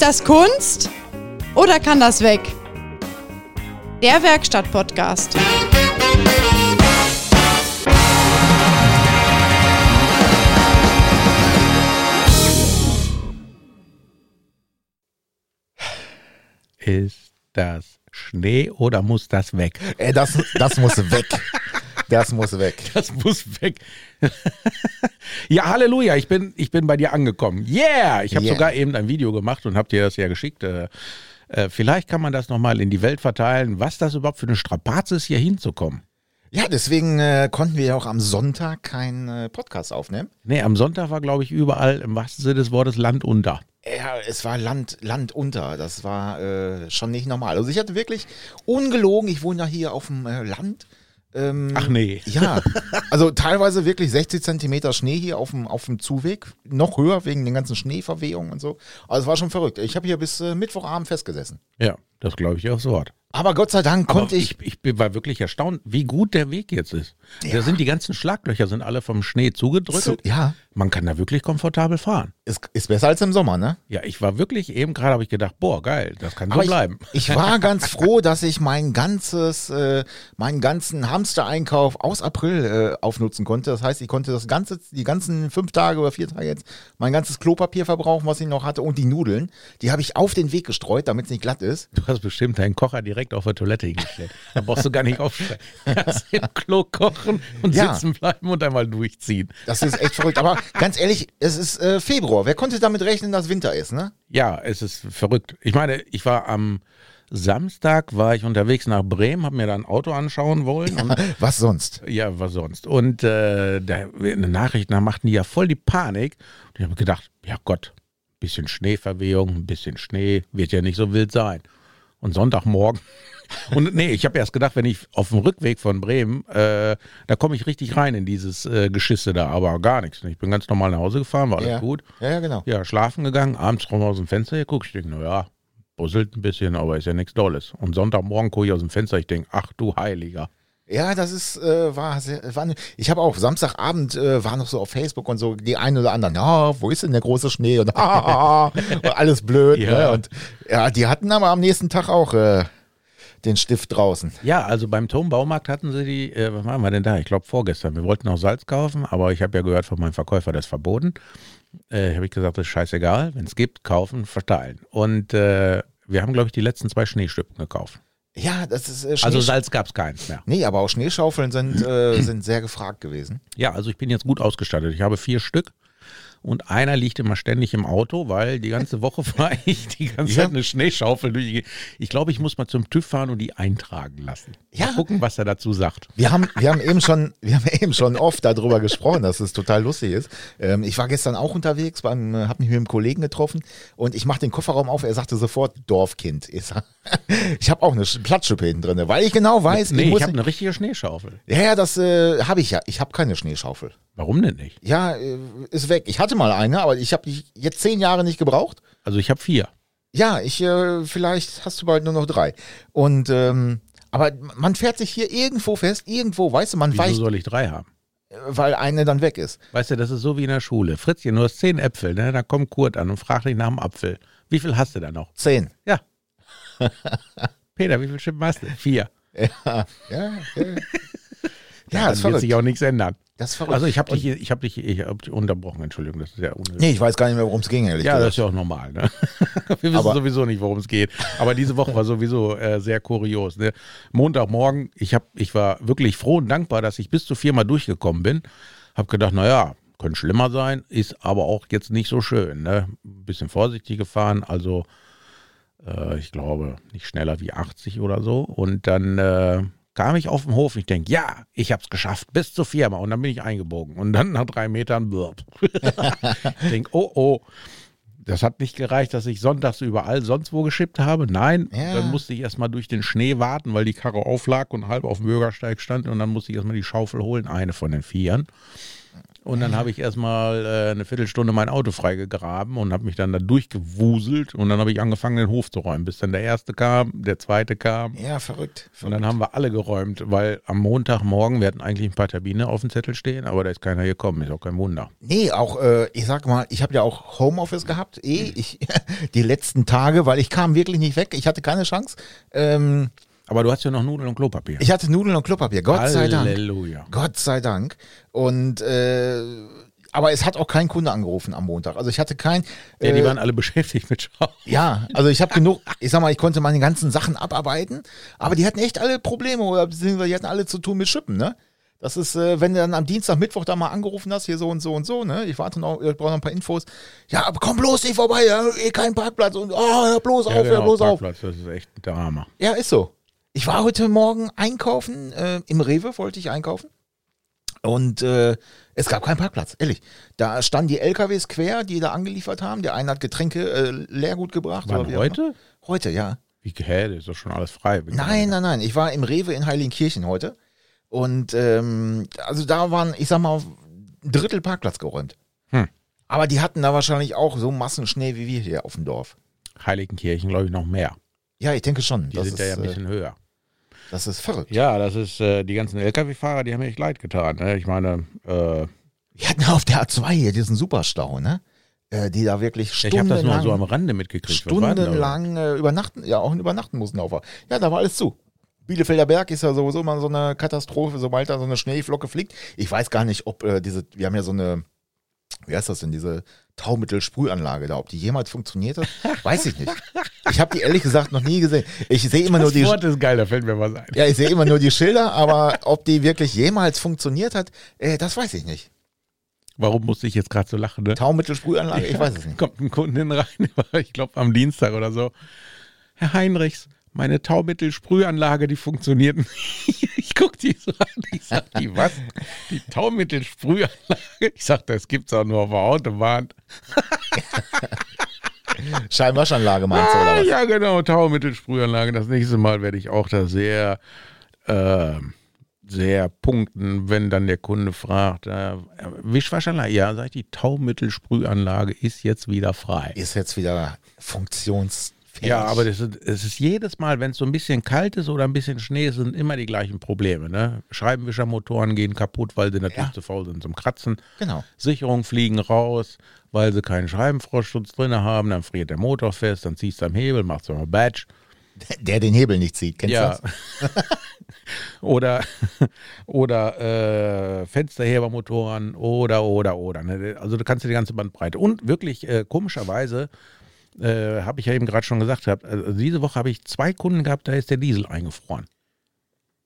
Ist das Kunst oder kann das weg? Der Werkstatt-Podcast. Ist das Schnee oder muss das weg? Ey, das, das muss weg. Das muss weg. Das muss weg. ja, Halleluja, ich bin, ich bin bei dir angekommen. Yeah! Ich habe Yeah. sogar eben ein Video gemacht und habe dir das ja geschickt. Äh, äh, vielleicht kann man das nochmal in die Welt verteilen, was das überhaupt für eine Strapaze ist, hier hinzukommen. Ja, deswegen äh, konnten wir ja auch am Sonntag keinen äh, Podcast aufnehmen. Nee, am Sonntag war, glaube ich, überall im wahrsten Sinne des Wortes Land unter. Ja, es war Land, Land unter. Das war äh, schon nicht normal. Also ich hatte wirklich ungelogen, ich wohne ja hier auf dem äh, Land. Ähm, Ach nee. Ja, also teilweise wirklich 60 Zentimeter Schnee hier auf dem, auf dem Zuweg. Noch höher wegen den ganzen Schneeverwehungen und so. Also es war schon verrückt. Ich habe hier bis äh, Mittwochabend festgesessen. Ja, das glaube ich aufs Wort. Aber Gott sei Dank konnte ich, ich, ich war wirklich erstaunt, wie gut der Weg jetzt ist. Da sind die ganzen Schlaglöcher sind alle vom Schnee zugedrückt. So, ja, Man kann da wirklich komfortabel fahren. Ist, ist besser als im Sommer, ne? Ja, ich war wirklich eben gerade, habe ich gedacht, boah, geil, das kann so Aber bleiben. Ich, ich war ganz froh, dass ich mein ganzes, äh, meinen ganzen Hamster-Einkauf aus April äh, aufnutzen konnte. Das heißt, ich konnte das ganze, die ganzen fünf Tage oder vier Tage jetzt mein ganzes Klopapier verbrauchen, was ich noch hatte, und die Nudeln. Die habe ich auf den Weg gestreut, damit es nicht glatt ist. Du hast bestimmt deinen Kocher direkt auf der Toilette hingestellt. Da brauchst du gar nicht aufstehen. Kannst im Klo kochen und Ja. sitzen bleiben und einmal durchziehen. Das ist echt verrückt. Aber ganz ehrlich, es ist äh, Februar. Wer konnte damit rechnen, dass Winter ist, ne? Ja, es ist verrückt. Ich meine, ich war am Samstag, war ich unterwegs nach Bremen, habe mir da ein Auto anschauen wollen. Und Was sonst? Ja, was sonst. Und äh, da, in den Nachrichten da machten die ja voll die Panik. Und ich habe gedacht, ja Gott, bisschen Schneeverwehung, ein bisschen Schnee, wird ja nicht so wild sein. Und Sonntagmorgen. Und nee, ich habe erst gedacht, wenn ich auf dem Rückweg von Bremen, äh, da komme ich richtig rein in dieses äh, Geschisse da, aber gar nichts. Ich bin ganz normal nach Hause gefahren, war alles ja. gut. Ja, ja, genau. Ja, schlafen gegangen, abends rum aus dem Fenster geguckt. Ich denke, naja, busselt ein bisschen, aber ist ja nichts Dolles. Und Sonntagmorgen gucke ich aus dem Fenster, ich denke, ach du Heiliger. Ja, das ist, äh, war sehr, war, ich habe auch Samstagabend, äh, war noch so auf Facebook und so die einen oder anderen, ja, wo ist denn der große Schnee und, und alles blöd. Ja. Ne? Und ja, die hatten aber am nächsten Tag auch äh, den Stift draußen. Ja, also beim Turmbaumarkt hatten sie die, äh, was waren wir denn da? Ich glaube vorgestern. Wir wollten noch Salz kaufen, aber ich habe ja gehört von meinem Verkäufer, das ist verboten. Äh, habe ich gesagt, das ist scheißegal. Wenn es gibt, kaufen, verteilen. Und äh, wir haben, glaube ich, die letzten zwei Schneestücken gekauft. Ja, das ist äh, Also Salz gab es keins mehr. Nee, aber auch Schneeschaufeln sind, äh, sind sehr gefragt gewesen. Ja, also ich bin jetzt gut ausgestattet. Ich habe vier Stück. Und einer liegt immer ständig im Auto, weil die ganze Woche fahre ich die ganze Ja. Zeit eine Schneeschaufel durch. Ich glaube, ich muss mal zum TÜV fahren und die eintragen lassen. Ja. Mal gucken, was er dazu sagt. Wir haben, wir haben eben schon, wir haben eben schon oft darüber gesprochen, dass es total lustig ist. Ähm, ich war gestern auch unterwegs, äh, hab mich mit einem Kollegen getroffen und ich mache den Kofferraum auf. Er sagte sofort Dorfkind. Ich, sag, ich habe auch eine Sch- Platzschippe hinten drin, weil ich genau weiß, Nee, ich ich, habe eine richtige Schneeschaufel. ja, ja, das äh, habe ich ja. Ich habe keine Schneeschaufel. Warum denn nicht? Ja, äh, ist weg. Ich hatte mal eine, aber ich habe die jetzt zehn Jahre nicht gebraucht. Also ich habe vier. Ja, ich äh, vielleicht hast du bald nur noch drei. Und ähm, aber man fährt sich hier irgendwo fest, irgendwo, weißt du, man Wieso weicht, soll ich drei haben? weil eine dann weg ist. Weißt du, das ist so wie in der Schule. Fritzchen, du hast zehn Äpfel, ne? Da kommt Kurt an und fragt dich nach dem Apfel. Wie viel hast du da noch? Zehn. Ja. Peter, wie viel Schippen hast du? Vier. Ja, ja, ja. Ja, das wird sich auch nichts ändern. Das ist verrückt. Also ich habe dich, ich habe dich, ich hab dich unterbrochen, Entschuldigung, das ist ja unnötig. nee, ich weiß gar nicht mehr, worum es ging, ehrlich Ja, das ist gesagt. ja auch normal. Ne? Wir wissen Aber- sowieso nicht, worum es geht. Aber diese Woche war sowieso äh, sehr kurios. Ne? Montagmorgen, ich, hab, ich war wirklich froh und dankbar, dass ich bis zu viermal durchgekommen bin. Hab gedacht, naja, könnte schlimmer sein, ist aber auch jetzt nicht so schön. Ne? Ein bisschen vorsichtig gefahren, also äh, ich glaube nicht schneller wie 80 oder so. Und dann äh, kam ich auf den Hof und ich denke, ja, ich habe es geschafft, bis zu viermal. Und dann bin ich eingebogen. Und dann nach drei Metern, ich denke, oh, oh. Das hat nicht gereicht, dass ich sonntags überall sonst wo geschippt habe. Nein, Ja. dann musste ich erstmal durch den Schnee warten, weil die Karre auflag und halb auf dem Bürgersteig stand. Und dann musste ich erstmal die Schaufel holen, eine von den Vieren. Und dann habe ich erstmal äh, eine Viertelstunde mein Auto freigegraben und habe mich dann da durchgewuselt und dann habe ich angefangen, den Hof zu räumen, bis dann der erste kam, der zweite kam. Ja, verrückt. Und dann haben wir alle geräumt, weil am Montagmorgen, wir hatten eigentlich ein paar Termine auf dem Zettel stehen, aber da ist keiner gekommen, ist auch kein Wunder. Nee, auch, äh, ich sag mal, ich habe ja auch Homeoffice gehabt, eh, ich, die letzten Tage, weil ich kam wirklich nicht weg, ich hatte keine Chance. Ähm, Aber du hast ja noch Nudeln und Klopapier. ich hatte Nudeln und Klopapier, Gott sei Dank. Halleluja. Gott sei Dank. Und äh, aber es hat auch kein Kunde angerufen am Montag. Also ich hatte kein. Ja, die äh, waren alle beschäftigt mit Schau. ja, also ich habe genug, ich sag mal, ich konnte meine ganzen Sachen abarbeiten, aber die hatten echt alle Probleme oder beziehungsweise die hatten alle zu tun mit Schippen, ne? Das ist, äh, wenn du dann am Dienstag, Mittwoch da mal angerufen hast, hier so und so und so, ne? Ich warte noch, ich brauche noch ein paar Infos. Ja, aber komm bloß nicht vorbei, ja, eh kein Parkplatz und oh, hör bloß auf, Ja, hör genau, bloß auf. Parkplatz, das ist echt ein Drama. Ja, ist so. Ich war heute Morgen einkaufen, äh, im Rewe wollte ich einkaufen. Und äh, es gab keinen Parkplatz, ehrlich. Da standen die LKWs quer, die da angeliefert haben. Der eine hat Getränke äh, Leergut gebracht. Wann, heute? Heute, ja. Wie, hä, das ist doch schon alles frei. Nein, nein, nein. Ich war im Rewe in Heiligenkirchen heute. Und ähm, also da waren, ich sag mal, ein Drittel Parkplatz geräumt. Hm. Aber die hatten da wahrscheinlich auch so Massenschnee wie wir hier auf dem Dorf. Heiligenkirchen, glaube ich, noch mehr. Ja, ich denke schon. Die das, sind ist, ja ein äh, bisschen höher. Das ist verrückt. Ja, das ist, äh, die ganzen Lkw-Fahrer, die haben mir echt leid getan. Ne? Ich meine, äh, Wir hatten auf der A2 hier diesen Superstau, ne? Äh, die da wirklich ich habe das nur stundenlang, so am Rande mitgekriegt. Stundenlang äh, übernachten, ja auch übernachten mussten auf. Ja, da war alles zu. Bielefelder Berg ist ja sowieso immer so eine Katastrophe, sobald da so eine Schneeflocke fliegt. Ich weiß gar nicht, ob äh, diese, wir haben ja so eine, wie heißt das denn, diese Taumittelsprühanlage da, ob die jemals funktioniert hat, weiß ich nicht. Ich habe die ehrlich gesagt noch nie gesehen. Ich sehe immer nur Das die, Wort ist geil, da fällt mir was ein. ja, ich sehe immer nur die Schilder, aber ob die wirklich jemals funktioniert hat, äh, das weiß ich nicht. Warum musste ich jetzt gerade so lachen? Ne? Taumittelsprühanlage, ich weiß es nicht. Kommt ein Kundin rein, ich glaube am Dienstag oder so. Herr Heinrichs, meine Taumittelsprühanlage, die funktioniert nicht. Ich guck die so an, ich sag, die was? Die Taumittelsprühanlage? Ich sag, das gibt's auch nur auf der Autobahn. Scheinwaschanlage meinst du, oder was? Ja, genau, Taumittelsprühanlage. Das nächste Mal werde ich auch da sehr, äh, sehr punkten, wenn dann der Kunde fragt, äh, Wischwaschanlage? Ja, sag ich, die Taumittelsprühanlage ist jetzt wieder frei. Ist jetzt wieder funktionsfähig. Ja, aber das ist, es ist jedes Mal, wenn es so ein bisschen kalt ist oder ein bisschen Schnee ist, sind immer die gleichen Probleme. Ne? Scheibenwischermotoren gehen kaputt, weil sie natürlich Ja. zu faul sind zum Kratzen. Genau. Sicherungen fliegen raus, weil sie keinen Scheibenfrostschutz drin haben. Dann friert der Motor fest, dann ziehst du am Hebel, machst du mal Badge. Der den Hebel nicht zieht, kennst Ja. du das? oder oder äh, Fensterhebermotoren oder, oder, oder. Ne? Also du kannst dir die ganze Bandbreite. Und wirklich äh, komischerweise, äh, habe ich ja eben gerade schon gesagt, gehabt, also diese Woche habe ich zwei Kunden gehabt, da ist der Diesel eingefroren.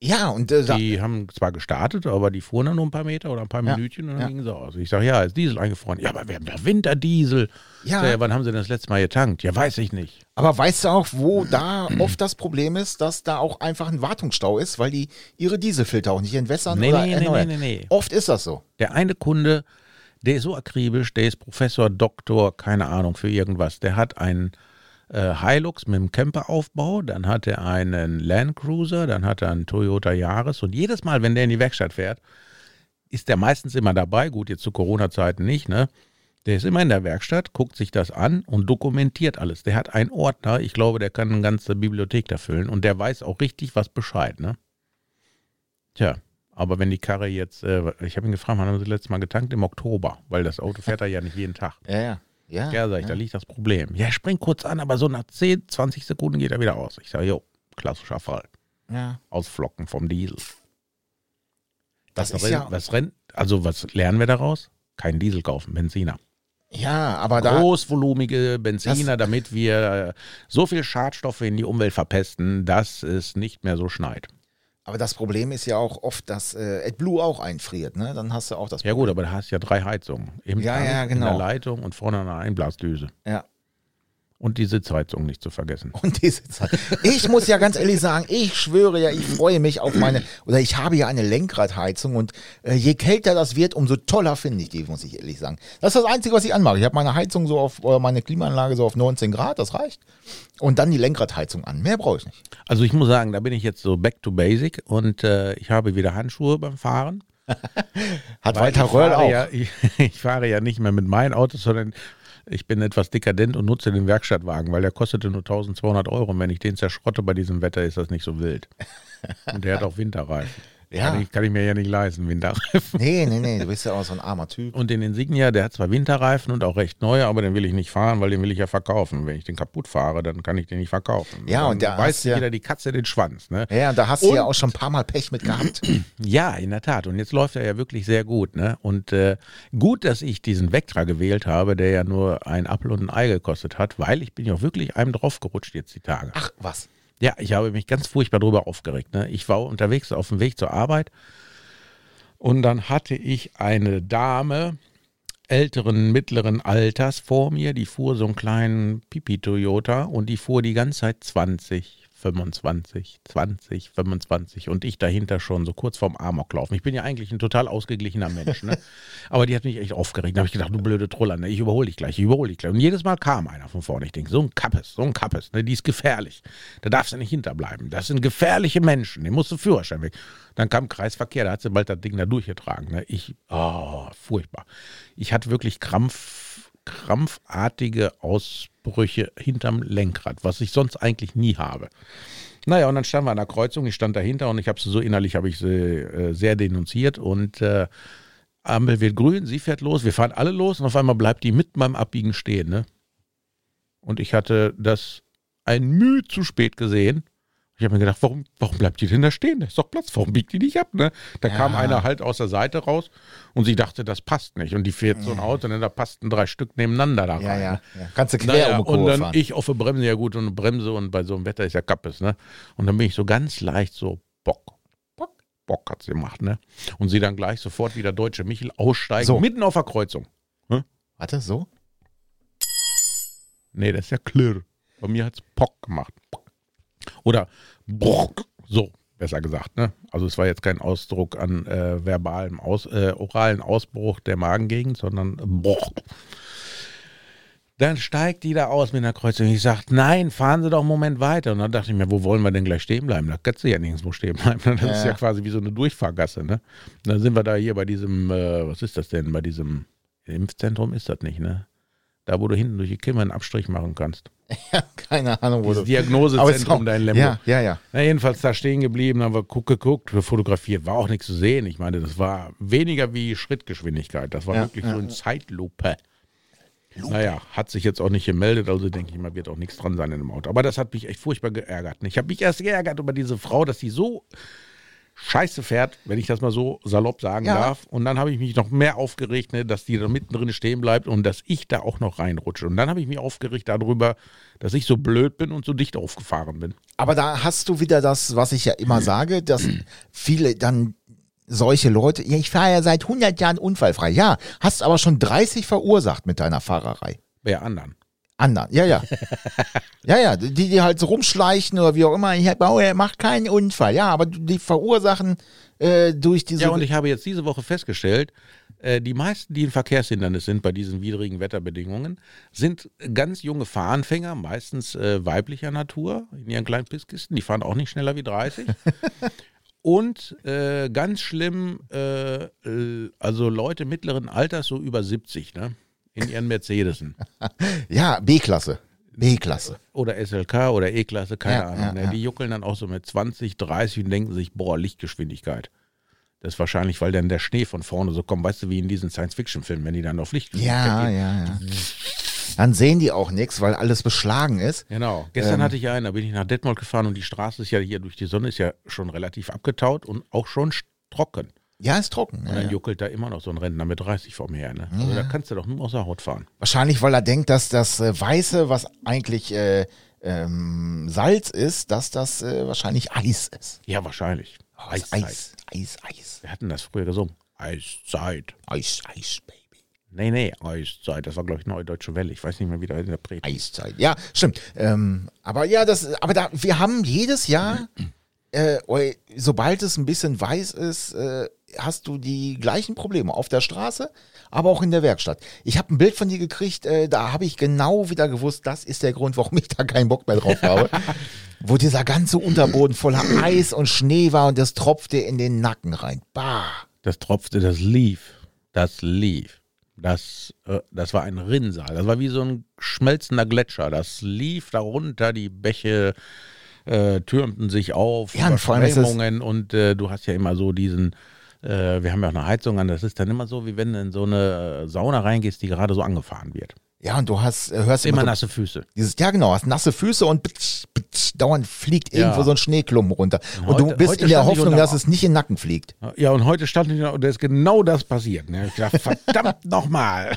Ja, und äh, da, Die haben zwar gestartet, aber die fuhren dann nur ein paar Meter oder ein paar Ja, Minütchen und dann ja. gingen sie aus. Ich sage, ja, ist Diesel eingefroren. Ja, aber wir haben doch Winterdiesel. Ja. Sag, ja, wann haben sie denn das letzte Mal getankt? Ja, weiß ich nicht. aber weißt du auch, wo da oft das Problem ist, dass da auch einfach ein Wartungsstau ist, weil die ihre Dieselfilter auch nicht entwässern Nee, oder nee, nee, erneuern. nee, nee, nee. Oft ist das so. Der eine Kunde, der ist so akribisch, der ist Professor, Doktor, keine Ahnung für irgendwas. Der hat einen äh, Hilux mit einem Camperaufbau, dann hat er einen Land Cruiser, dann hat er einen Toyota Yaris und jedes Mal, wenn der in die Werkstatt fährt, ist der meistens immer dabei. Gut, jetzt zu Corona-Zeiten nicht, ne? Der ist immer in der Werkstatt, guckt sich das an und dokumentiert alles. Der hat einen Ordner, ich glaube, der kann eine ganze Bibliothek da füllen und der weiß auch richtig was Bescheid, ne? Tja, aber wenn die Karre jetzt, äh, ich habe ihn gefragt, wann haben sie das letzte Mal getankt? Im Oktober, weil das Auto fährt er ja nicht jeden Tag. Ja, ja. Ja, Ja, sag ich, da liegt das Problem. Ja, spring kurz an, aber so nach 10, 20 Sekunden geht er wieder aus. Ich sage, jo, klassischer Fall. ja. Ausflocken vom Diesel. Das was, ist ja, was rennt, also was lernen wir daraus? Kein Diesel kaufen, Benziner. ja, aber da, Großvolumige Benziner, damit wir äh, so viel Schadstoffe in die Umwelt verpesten, dass es nicht mehr so schneit. Aber das Problem ist ja auch oft, dass äh, AdBlue auch einfriert, ne? Dann hast du auch das Ja gut, aber da hast du ja drei Heizungen. Im Ja, ja, in genau. der Leitung und vorne eine Einblasdüse. Ja. Und die Sitzheizung nicht zu vergessen. Und diese Zeit. Ich muss ja ganz ehrlich sagen, ich schwöre ja, ich freue mich auf meine, oder ich habe ja eine Lenkradheizung und äh, je kälter das wird, umso toller finde ich die, muss ich ehrlich sagen. Das ist das Einzige, was ich anmache. Ich habe meine Heizung so auf, oder meine Klimaanlage so auf 19 Grad, das reicht. Und dann die Lenkradheizung an. Mehr brauche ich nicht. Also ich muss sagen, da bin ich jetzt so back to basic und äh, ich habe wieder Handschuhe beim Fahren. Hat Walter Röhrl auch. Ja, ich, ich fahre ja nicht mehr mit meinen Autos, sondern ich bin etwas dekadent und nutze den Werkstattwagen, weil der kostete nur 1200 Euro. Und wenn ich den zerschrotte bei diesem Wetter, ist das nicht so wild. Und der hat auch Winterreifen. Ja. Kann, ich, kann ich mir ja nicht leisten, Winterreifen. Nee, nee, nee, du bist ja auch so ein armer Typ. Und den Insignia, der hat zwar Winterreifen und auch recht neue, aber den will ich nicht fahren, weil den will ich ja verkaufen. Wenn ich den kaputt fahre, dann kann ich den nicht verkaufen. Ja, dann und da weiß ja- jeder die Katze den Schwanz. Ne? Ja, da hast du ja Und- auch schon ein paar Mal Pech mit gehabt. Ja, in der Tat. Und jetzt läuft er ja wirklich sehr gut. Ne? Und äh, gut, dass ich diesen Vectra gewählt habe, der ja nur ein Apfel und ein Ei gekostet hat, weil ich bin ja auch wirklich einem draufgerutscht jetzt die Tage. Ach, was? Ja, ich habe mich ganz furchtbar drüber aufgeregt. Ne? Ich war unterwegs auf dem Weg zur Arbeit und dann hatte ich eine Dame älteren, mittleren Alters vor mir, die fuhr so einen kleinen Pipi-Toyota und die fuhr die ganze Zeit 20, 25, 20, 25 und ich dahinter schon so kurz vorm Amok laufen. Ich bin ja eigentlich ein total ausgeglichener Mensch, ne? aber die hat mich echt aufgeregt. Da habe ich gedacht, du blöde Troller, ne? ich überhole dich gleich, ich überhole dich gleich. Und jedes Mal kam einer von vorne. Ich denke, so ein Kappes, so ein Kappes, ne? die ist gefährlich. Da darfst du nicht hinterbleiben. Das sind gefährliche Menschen, den musst du Führerschein weg. Dann kam Kreisverkehr, da hat sie bald das Ding da durchgetragen. Ne? Ich, oh, furchtbar. Ich hatte wirklich Krampf, krampfartige Ausbrüche hinterm Lenkrad, was ich sonst eigentlich nie habe. Naja, und dann standen wir an der Kreuzung, ich stand dahinter und ich habe sie so innerlich, ich sie äh, sehr denunziert und äh, Ampel wird grün, sie fährt los, wir fahren alle los und auf einmal bleibt die mit beim Abbiegen stehen. Ne? Und ich hatte das ein Mühe zu spät gesehen. Ich habe mir gedacht, warum, warum bleibt die denn da stehen? Da ist doch Platz, warum biegt die nicht ab? Ne? Da Ja. kam einer halt aus der Seite raus und sie dachte, das passt nicht. Und die fährt so ein Auto und da passten drei Stück nebeneinander da rein. Ja, ja. ne? ja. Kannst du quer Naja, um und dann fahren. ich auf der Bremse, ja gut, und Bremse und bei so einem Wetter ist ja Kappes, ne? Und dann bin ich so ganz leicht so Bock, Bock, Bock hat sie gemacht, ne? Und sie dann gleich sofort wieder deutsche Michel aussteigen, So. mitten auf der Kreuzung. Warte, so? Nee, das ist ja Klirr. Bei mir hat's Pock gemacht. Oder so besser gesagt, ne? Also es war jetzt kein Ausdruck an äh, verbalem, Aus, äh, oralen Ausbruch der Magengegend, sondern Brock. Dann steigt die da aus mit einer Kreuzung. Ich sage, nein, fahren Sie doch einen Moment weiter. Und dann dachte ich mir, wo wollen wir denn gleich stehen bleiben? Da kannst du ja nirgendwo stehen bleiben. Das ist Ja. ja quasi wie so eine Durchfahrgasse. Ne? Und dann sind wir da hier bei diesem, äh, was ist das denn, bei diesem Impfzentrum ist das nicht, ne? Da, wo du hinten durch die Kimme einen Abstrich machen kannst. Ja, keine Ahnung, wo Dieses du. Diagnosezentrum da in Lemgo. Ja, ja, ja. Na, jedenfalls da stehen geblieben, haben wir guck, geguckt, fotografiert, war auch nichts zu sehen. Ich meine, das war weniger wie Schrittgeschwindigkeit. Das war Ja, wirklich ja, so in Zeitlupe. Naja, hat sich jetzt auch nicht gemeldet, also denke ich mal, wird auch nichts dran sein in dem Auto. Aber das hat mich echt furchtbar geärgert. Ich habe mich erst geärgert über diese Frau, dass sie so scheiße fährt, wenn ich das mal so salopp sagen Ja. darf. Und dann habe ich mich noch mehr aufgeregt, ne, dass die da mittendrin stehen bleibt und dass ich da auch noch reinrutsche. Und dann habe ich mich aufgeregt darüber, dass ich so blöd bin und so dicht aufgefahren bin. Aber da hast du wieder das, was ich ja immer sage, dass viele dann solche Leute, ja, ich fahre ja seit 100 Jahren unfallfrei. Ja, hast aber schon 30 verursacht mit deiner Fahrerei. Bei anderen. Anderen, ja, ja. ja, ja, die, die halt so rumschleichen oder wie auch immer, ich baue, er macht keinen Unfall. Ja, aber die verursachen äh, durch diese. Ja, und ich habe jetzt diese Woche festgestellt, äh, die meisten, die ein Verkehrshindernis sind bei diesen widrigen Wetterbedingungen, sind ganz junge Fahranfänger, meistens äh, weiblicher Natur, in ihren kleinen Pisskisten. Die fahren auch nicht schneller wie 30. Und äh, ganz schlimm, äh, äh, also Leute mittleren Alters, so über 70, ne? In ihren Mercedesen. ja, B-Klasse. B-Klasse. Oder SLK oder E-Klasse, keine Ja, Ahnung. ja, ne? ja. Die juckeln dann auch so mit 20, 30 und denken sich, boah, Lichtgeschwindigkeit. Das ist wahrscheinlich, weil dann der Schnee von vorne so kommt, weißt du, wie in diesen Science-Fiction-Filmen, wenn die dann auf Lichtgeschwindigkeit Ja, gehen. ja, ja. Dann sehen die auch nichts, weil alles beschlagen ist. Genau. Gestern Ähm. hatte ich einen, da bin ich nach Detmold gefahren und die Straße ist ja hier durch die Sonne ist ja schon relativ abgetaut und auch schon trocken. Ja, ist trocken. Und Ja, dann ja. juckelt da immer noch so ein Rentner mit 30 vor mir her. Ne? Also da kannst du doch nur aus der Haut fahren. Wahrscheinlich, weil er denkt, dass das äh, Weiße, was eigentlich äh, ähm, Salz ist, dass das äh, wahrscheinlich Eis ist. Ja, wahrscheinlich. Eis, Eiszeit. Eis, Eis, Eis. Wir hatten das früher gesungen. Eiszeit. Eis, Eis, Baby. Nee, nee, Eiszeit. Das war, glaube ich, Neue Deutsche Welle. Ich weiß nicht mehr, wie der Interpret Eiszeit. Ja, stimmt. Ähm, aber ja, das, aber da, wir haben jedes Jahr, äh, sobald es ein bisschen weiß ist, äh, hast du die gleichen Probleme auf der Straße, aber auch in der Werkstatt. Ich habe ein Bild von dir gekriegt, äh, da habe ich genau wieder gewusst, das ist der Grund, warum ich da keinen Bock mehr drauf habe. Wo dieser ganze Unterboden voller Eis und Schnee war und das tropfte in den Nacken rein. Bah. Das tropfte, das lief. Das lief. Das, äh, das war ein Rinnsal. Das war wie so ein schmelzender Gletscher. Das lief darunter, die Bäche äh, türmten sich auf, Ja, und und äh, du hast ja immer so diesen, äh, wir haben ja auch eine Heizung an, das ist dann immer so, wie wenn du in so eine äh, Sauna reingehst, die gerade so angefahren wird. Ja, und du hast, äh, hörst Immer immer so, nasse Füße. dieses, ja genau, hast nasse Füße und bitsch, bitsch, dauernd fliegt Ja. irgendwo so ein Schneeklumpen runter. Und Heute- du bist in der Hoffnung, dass es nicht in den Nacken fliegt. Ja, und heute stand ich da und da ist genau das passiert. Ne? Ich dachte, verdammt nochmal.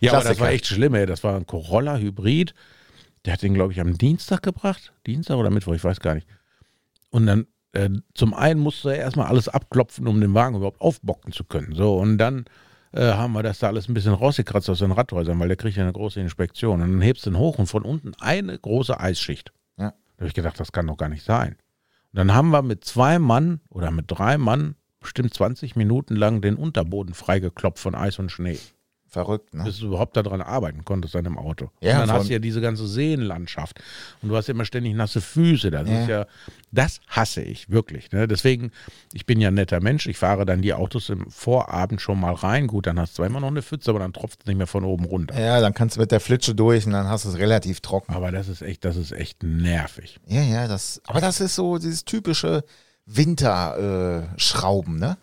ja, aber das Klassiker. war echt schlimm, ey. Das war ein Corolla-Hybrid. Der hat den, glaube ich, am Dienstag gebracht. Dienstag oder Mittwoch, ich weiß gar nicht. Und dann, äh, zum einen musste er erstmal alles abklopfen, um den Wagen überhaupt aufbocken zu können. So, und dann äh, haben wir das da alles ein bisschen rausgekratzt aus den Radhäusern, weil der kriegt ja eine große Inspektion. Und dann hebst du ihn hoch und von unten eine große Eisschicht. Ja. Da habe ich gedacht, das kann doch gar nicht sein. Und dann haben wir mit zwei Mann oder mit drei Mann bestimmt 20 Minuten lang den Unterboden freigeklopft von Eis und Schnee, Verrückt, ne? bis du überhaupt daran arbeiten konntest an dem Auto. Ja, und dann hast du ja diese ganze Seenlandschaft und du hast immer ständig nasse Füße. Das Ja. ist ja, das hasse ich wirklich. Ne? Deswegen, ich bin ja ein netter Mensch. Ich fahre dann die Autos im Vorabend schon mal rein. Gut, dann hast du zwar immer noch eine Pfütze, aber dann tropft es nicht mehr von oben runter. Ja, dann kannst du mit der Flitsche durch und dann hast du es relativ trocken. Aber das ist echt, das ist echt nervig. Ja, ja, das, aber das ist so dieses typische Winterschrauben, äh, ne?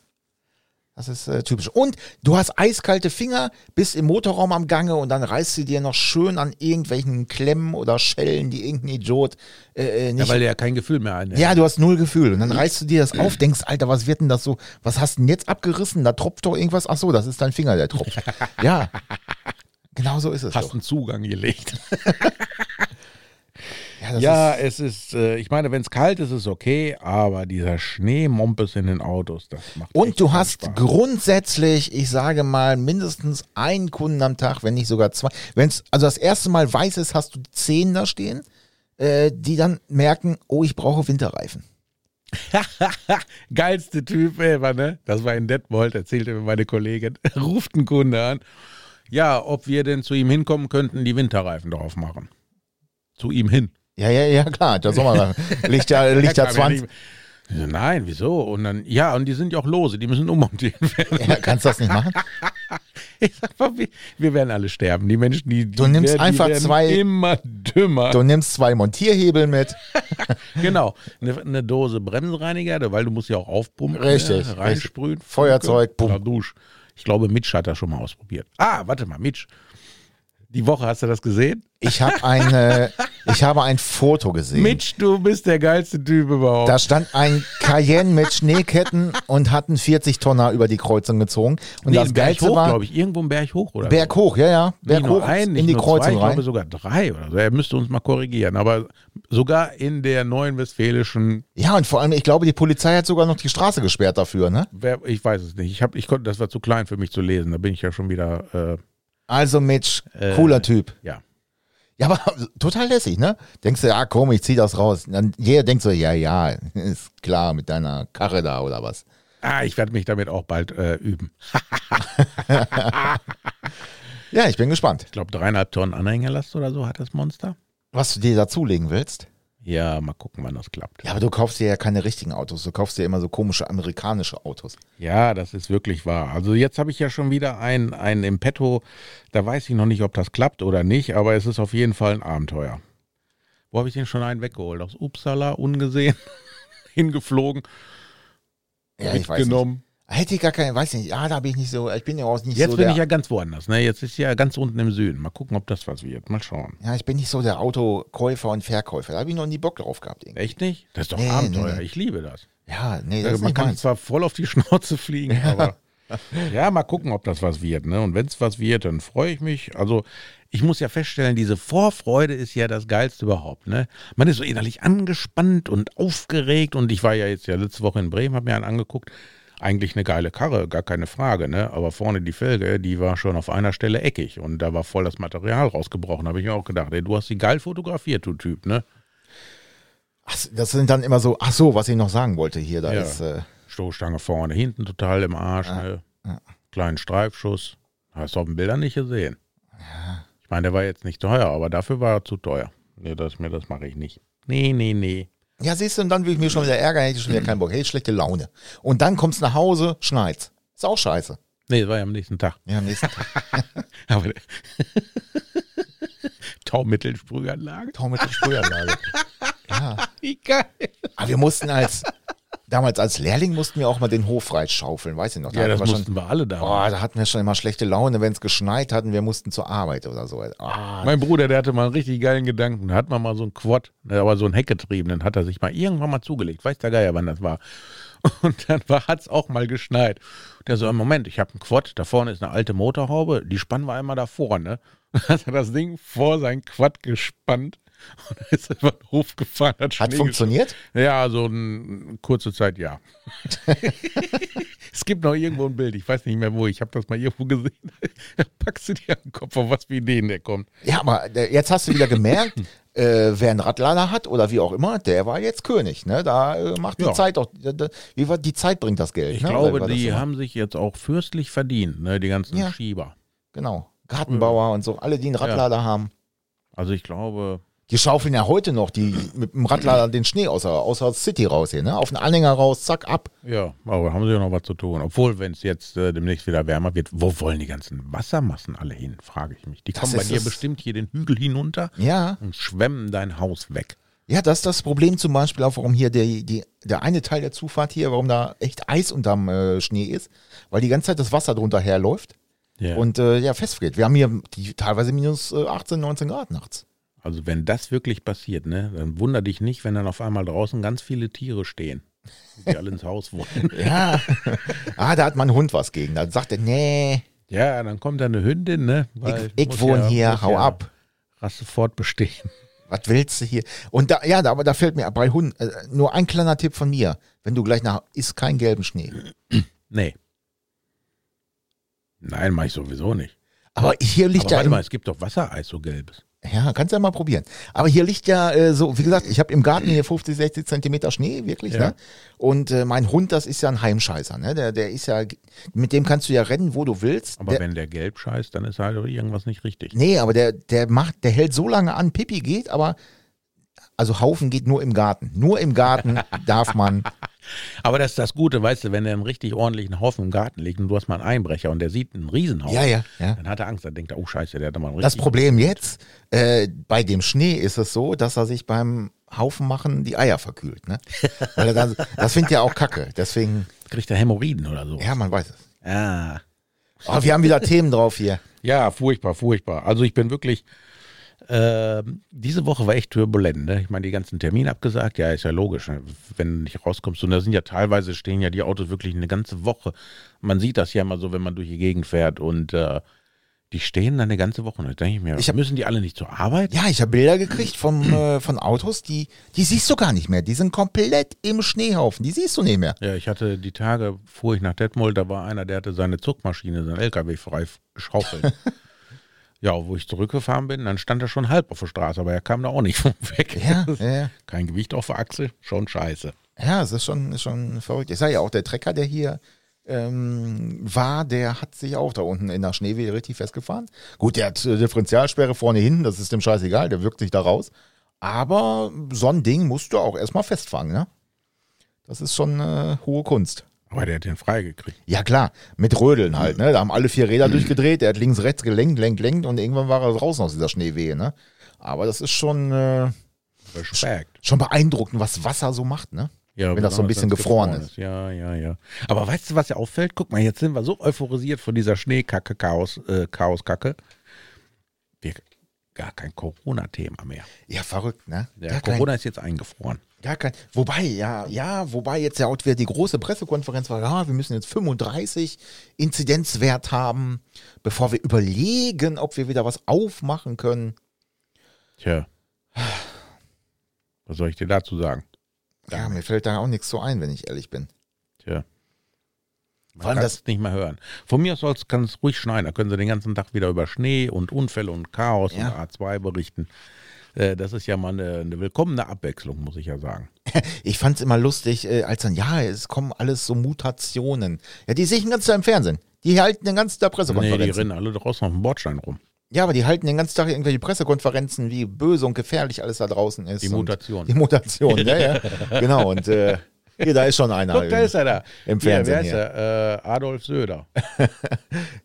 Das ist äh, typisch. Und du hast eiskalte Finger, bist im Motorraum am Gange und dann reißt du dir noch schön an irgendwelchen Klemmen oder Schellen, die irgendein Idiot äh, äh, nicht. Ja, weil der ja kein Gefühl mehr einnimmt. Ja, du hast null Gefühl. Und dann reißt du dir das auf, denkst, Alter, was wird denn das so? Was hast du denn jetzt abgerissen? Da tropft doch irgendwas. Ach so, das ist dein Finger, der tropft. ja. Genau so ist es Hast doch. einen Zugang gelegt. Ja, Ja, ist, es ist, äh, ich meine, wenn es kalt ist, ist es okay, aber dieser Schneemompes in den Autos, das macht und du hast Spaß. grundsätzlich, ich sage mal, mindestens einen Kunden am Tag, wenn nicht sogar zwei. Wenn's also das erste Mal weiß ist, hast du zehn da stehen, äh, die dann merken, oh, ich brauche Winterreifen. Geilste Typ ever, ne? Das war in Detmold, erzählte mir meine Kollegin. Ruft ein Kunde an. Ja, ob wir denn zu ihm hinkommen könnten, die Winterreifen drauf machen. Zu ihm hin. Ja, ja, ja, klar, der Sommerreifen. liegt ja, liegt ja Er kam ja 20. nicht- Ich so, Nein, wieso? Und dann, ja, und die sind ja auch lose, die müssen ummontiert werden. Ja, kannst du das nicht machen? Ich sag mal, wir, wir werden alle sterben. Die Menschen, die, die Du nimmst werden, einfach zwei- immer dümmer. Du nimmst zwei Montierhebel mit. Genau, eine, eine Dose Bremsenreiniger, weil du musst ja auch aufpumpen. Richtig, ne? Reinsprühen. Feuerzeug, oder Dusch. Ich glaube, Mitch hat das schon mal ausprobiert. Ah, warte mal, Mitch. Die Woche hast du das gesehen? Ich habe ein, äh, ich habe ein Foto gesehen. Mitch, du bist der geilste Typ überhaupt. Da stand ein Cayenne mit Schneeketten und hat einen 40 Tonner über die Kreuzung gezogen. Und nee, das Geilste hoch, war, glaube ich. Irgendwo einen Berg hoch, oder? Berg hoch, ja, ja. Berg hoch ein, in die Kreuzung zwei, ich rein. glaube sogar drei oder so. Er müsste uns mal korrigieren. Aber sogar in der neuen westfälischen, Ja, und vor allem, ich glaube, die Polizei hat sogar noch die Straße gesperrt dafür, ne? ich weiß es nicht. Ich, hab, ich konnte, das war zu klein für mich zu lesen. Da bin ich ja schon wieder, äh, Also Mitch, Äh, cooler Typ. ja. Ja, aber total lässig, ne? Denkst du, ja komm, ich zieh das raus. Dann jeder denkt so, ja, ja, ist klar, mit deiner Karre da oder was. Ah, ich werde mich damit auch bald äh, üben. Ja, ich bin gespannt. Ich glaube, dreieinhalb Tonnen Anhängerlast oder so hat das Monster. Was du dir dazulegen willst. Ja, mal gucken, wann das klappt. Ja, aber du kaufst dir ja keine richtigen Autos. Du kaufst dir immer so komische amerikanische Autos. Ja, das ist wirklich wahr. Also jetzt habe ich ja schon wieder einen, einen im Petto. Da weiß ich noch nicht, ob das klappt oder nicht, aber es ist auf jeden Fall ein Abenteuer. Wo habe ich den schon einen weggeholt? Aus Uppsala, ungesehen, hingeflogen, Ja, mitgenommen. Hätte ich gar keine, weiß nicht, ja, da bin ich nicht so, ich bin ja auch nicht Jetzt so bin der, ich ja ganz woanders. Ne? Jetzt ist ja ganz unten im Süden. Mal gucken, ob das was wird. Mal schauen. ja, ich bin nicht so der Autokäufer und Verkäufer. Da habe ich noch nie Bock drauf gehabt. Irgendwie. Echt nicht? Das ist doch Nee, Abenteuer. nee. Ich liebe das. Ja, nee, das ist man kann meins. zwar voll auf die Schnauze fliegen, aber ja, mal gucken, ob das was wird. Ne? Und wenn es was wird, dann freue ich mich. Also ich muss ja feststellen, diese Vorfreude ist ja das Geilste überhaupt. Ne? Man ist so innerlich angespannt und aufgeregt. Und ich war ja jetzt ja letzte Woche in Bremen, habe mir einen angeguckt. Eigentlich eine geile Karre, gar keine Frage. Ne? Aber vorne die Felge, die war schon auf einer Stelle eckig. Und da war voll das Material rausgebrochen. Habe ich mir auch gedacht, ey, du hast die geil fotografiert, du Typ. Ne? Ach, das sind dann immer so, ach so, was ich noch sagen wollte hier, da Ja. ist, äh, Stoßstange vorne, hinten total im Arsch, ne? Kleinen Streifschuss. Hast du auf den Bildern nicht gesehen. Ich meine, der war jetzt nicht teuer, aber dafür war er zu teuer. Nee, das, mir, das mache ich nicht. Nee, nee, nee. Ja, siehst du, und dann will ich mir schon wieder ärgern, hätte ich schon wieder keinen Bock. Hey, schlechte Laune. Und dann kommst du nach Hause, schneit's. Ist auch scheiße. Nee, das war ja am nächsten Tag. Ja, am nächsten Tag. Aber Taummittelsprühanlage. Taumittelsprühanlage. ja. Wie geil. Aber wir mussten als, damals als Lehrling mussten wir auch mal den Hof freischaufeln, weiß ich noch. Da Ja, das wir schon, mussten wir alle da. Boah, da hatten wir schon immer schlechte Laune, wenn es geschneit hat und wir mussten zur Arbeit oder so. Ah, Mein Bruder, der hatte mal einen richtig geilen Gedanken. Da hat man mal so einen Quad, der war so ein Heckgetriebenen, hat er sich mal irgendwann mal zugelegt. Weiß der Geier, wann das war. Und dann hat es auch mal geschneit. Der so, Moment, ich habe einen Quad, da vorne ist eine alte Motorhaube, die spannen wir einmal da vorne. Dann hat er das Ding vor sein Quad gespannt und dann ist er über den Hof gefahren. Hat, hat funktioniert? Ja, so eine kurze Zeit, ja. es gibt noch irgendwo ein Bild, ich weiß nicht mehr wo, ich habe das mal irgendwo gesehen. da packst du dir an den Kopf, auf was für Ideen der kommt. Ja, aber äh, jetzt hast du wieder gemerkt, äh, wer einen Radlader hat oder wie auch immer, der war jetzt König. Ne? Da äh, macht die Ja. Zeit auch, wie war, die Zeit bringt das Geld. Ich ne? glaube, die immer- haben sich jetzt auch fürstlich verdient, ne, die ganzen Ja. Schieber. Genau. Gartenbauer und so, alle, die einen Radlader haben. Also ich glaube, Die schaufeln ja heute noch die mit dem Radlader den Schnee aus der, aus der City raus hier, ne? Auf den Anhänger raus, zack, ab. ja, aber haben sie ja noch was zu tun. Obwohl, wenn es jetzt äh, demnächst wieder wärmer wird, wo wollen die ganzen Wassermassen alle hin, frage ich mich. Die Das kommen bei dir es. bestimmt hier den Hügel hinunter Ja. und schwemmen dein Haus weg. Ja, das ist das Problem zum Beispiel auch, warum hier der, die, der eine Teil der Zufahrt hier, warum da echt Eis unterm äh, Schnee ist, weil die ganze Zeit das Wasser drunter herläuft Ja. und äh, ja, festfriert. Wir haben hier die, teilweise minus äh, 18, 19 Grad nachts. Also wenn das wirklich passiert, ne, dann wunder dich nicht, wenn dann auf einmal draußen ganz viele Tiere stehen, die alle ins Haus wollen. Ja. ah, da hat mein Hund was gegen. Da sagt er, nee, Ja, dann kommt da eine Hündin, ne? ich, ich wohne ja- hier, hau ja ab. Rasse fortbestehen. Was willst du hier? Und da, ja, da, aber da fällt mir bei Hunden, äh, nur ein kleiner Tipp von mir. Wenn du gleich nach, isst kein gelben Schnee. Nee. Nein, mach ich sowieso nicht. Aber hier liegt Aber ja, warte mal, es gibt doch Wassereis, so gelbes. Ja, kannst ja mal probieren. Aber hier liegt ja äh, so, wie gesagt, ich habe im Garten hier 50, 60 Zentimeter Schnee, wirklich, Ja. ne? Und äh, mein Hund, das ist ja ein Heimscheißer, ne? Der, der ist ja, mit dem kannst du ja rennen, wo du willst. Aber der, wenn der gelb scheißt, dann ist halt irgendwas nicht richtig. Nee, aber der, der macht, der hält so lange an, Pipi geht, aber also Haufen geht nur im Garten. Nur im Garten darf man. Aber das ist das Gute, weißt du, wenn der einen richtig ordentlichen Haufen im Garten liegt und du hast mal einen Einbrecher und der sieht einen Riesenhaufen, Ja, ja, ja. dann hat er Angst, dann denkt er, oh scheiße, der hat da mal einen Das. Problem jetzt, äh, bei dem Schnee ist es so, dass er sich beim Haufen machen die Eier verkühlt. Ne? Er dann, das findet er auch kacke. Deswegen, Kriegt er Hämorrhoiden oder so. ja, man weiß es. Ah. Oh, wir haben wieder Themen drauf hier. Ja, furchtbar, furchtbar. Also ich bin wirklich, ähm, diese Woche war echt turbulent. Ne? Ich meine, die ganzen Termine abgesagt, ja, ist ja logisch, ne? wenn du nicht rauskommst. Und da sind ja teilweise, stehen ja die Autos wirklich eine ganze Woche. Man sieht das ja immer so, wenn man durch die Gegend fährt und äh, die stehen dann eine ganze Woche. Da denke ich mir, Ich hab- müssen die alle nicht zur Arbeit? Ja, ich habe Bilder gekriegt vom, äh, von Autos, die, die siehst du gar nicht mehr. Die sind komplett im Schneehaufen. Die siehst du nicht mehr. Ja, ich hatte die Tage, fuhr ich nach Detmold, da war einer, der hatte seine Zugmaschine, sein LKW frei geschaufelt. ja, wo ich zurückgefahren bin, dann stand er schon halb auf der Straße, aber er kam da auch nicht von weg. Ja, ja, ja. Kein Gewicht auf der Achse, schon scheiße. Ja, es ist schon, ist schon verrückt. Ich sage ja auch, der Trecker, der hier ähm, war, der hat sich auch da unten in der Schneewehe richtig festgefahren. Gut, der hat äh, Differentialsperre vorne hin, das ist dem scheißegal, der wirkt sich da raus. Aber so ein Ding musst du auch erstmal festfahren, ne? Das ist schon äh, hohe Kunst. Aber der hat den freigekriegt. Ja klar, mit Rödeln halt, ne? Da haben alle vier Räder durchgedreht, der hat links, rechts gelenkt, lenkt, lenkt und irgendwann war er draußen aus dieser Schneewehe, ne? Aber das ist schon, äh, Respekt. schon beeindruckend, was Wasser so macht, ne? Ja, Wenn das so ein bisschen besonders, wenn's gefroren ist. Ja, ja, ja. Aber weißt du, was dir auffällt? Guck mal, jetzt sind wir so euphorisiert von dieser Schneekacke, Chaos, äh, Chaoskacke. Wir, gar kein Corona-Thema mehr. Ja, verrückt, ne? Ja, Gar kein- Corona ist jetzt eingefroren. Gar kein, wobei, ja, ja, wobei jetzt ja auch wieder die große Pressekonferenz war, ja, wir müssen jetzt 35 Inzidenzwert haben, bevor wir überlegen, ob wir wieder was aufmachen können. Tja. Was soll ich dir dazu sagen? Ja, mir fällt da auch nichts so ein, wenn ich ehrlich bin. Tja. Man kann das- nicht mehr hören. Von mir aus kann es ruhig schneien. Da können sie den ganzen Tag wieder über Schnee und Unfälle und Chaos Ja. und A2 berichten. Äh, Das ist ja mal eine, eine willkommene Abwechslung, muss ich ja sagen. Ich fand es immer lustig, äh, als dann, ja, es kommen alles so Mutationen. Ja, die sehe ich den ganzen Tag im Fernsehen. Die halten den ganzen Tag Nee, die Pressekonferenzen. rennen alle draußen auf dem Bordstein rum. Ja, aber die halten den ganzen Tag irgendwelche Pressekonferenzen, wie böse und gefährlich alles da draußen ist. Die Mutation. Die Mutation, ja, ja. Genau. Und äh, hier, da ist schon einer. Guck, da ist er da. Im Hier, Fernsehen Wer ist hier. er? Äh, Adolf Söder.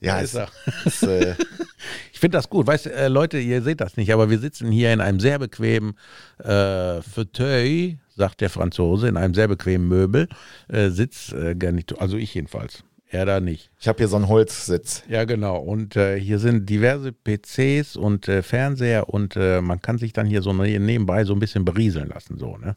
Ja, Da ist, er. ist, äh, Ich finde das gut. Weißt äh, Leute, ihr seht das nicht, aber wir sitzen hier in einem sehr bequemen äh, Fauteuil, sagt der Franzose, in einem sehr bequemen Möbel. Äh, Sitz äh, gar nicht, also ich jedenfalls. Er da nicht. ich habe hier so einen Holzsitz. Ja, genau. Und äh, hier sind diverse PCs und äh, Fernseher und äh, man kann sich dann hier so ne- nebenbei so ein bisschen berieseln lassen, so, ne?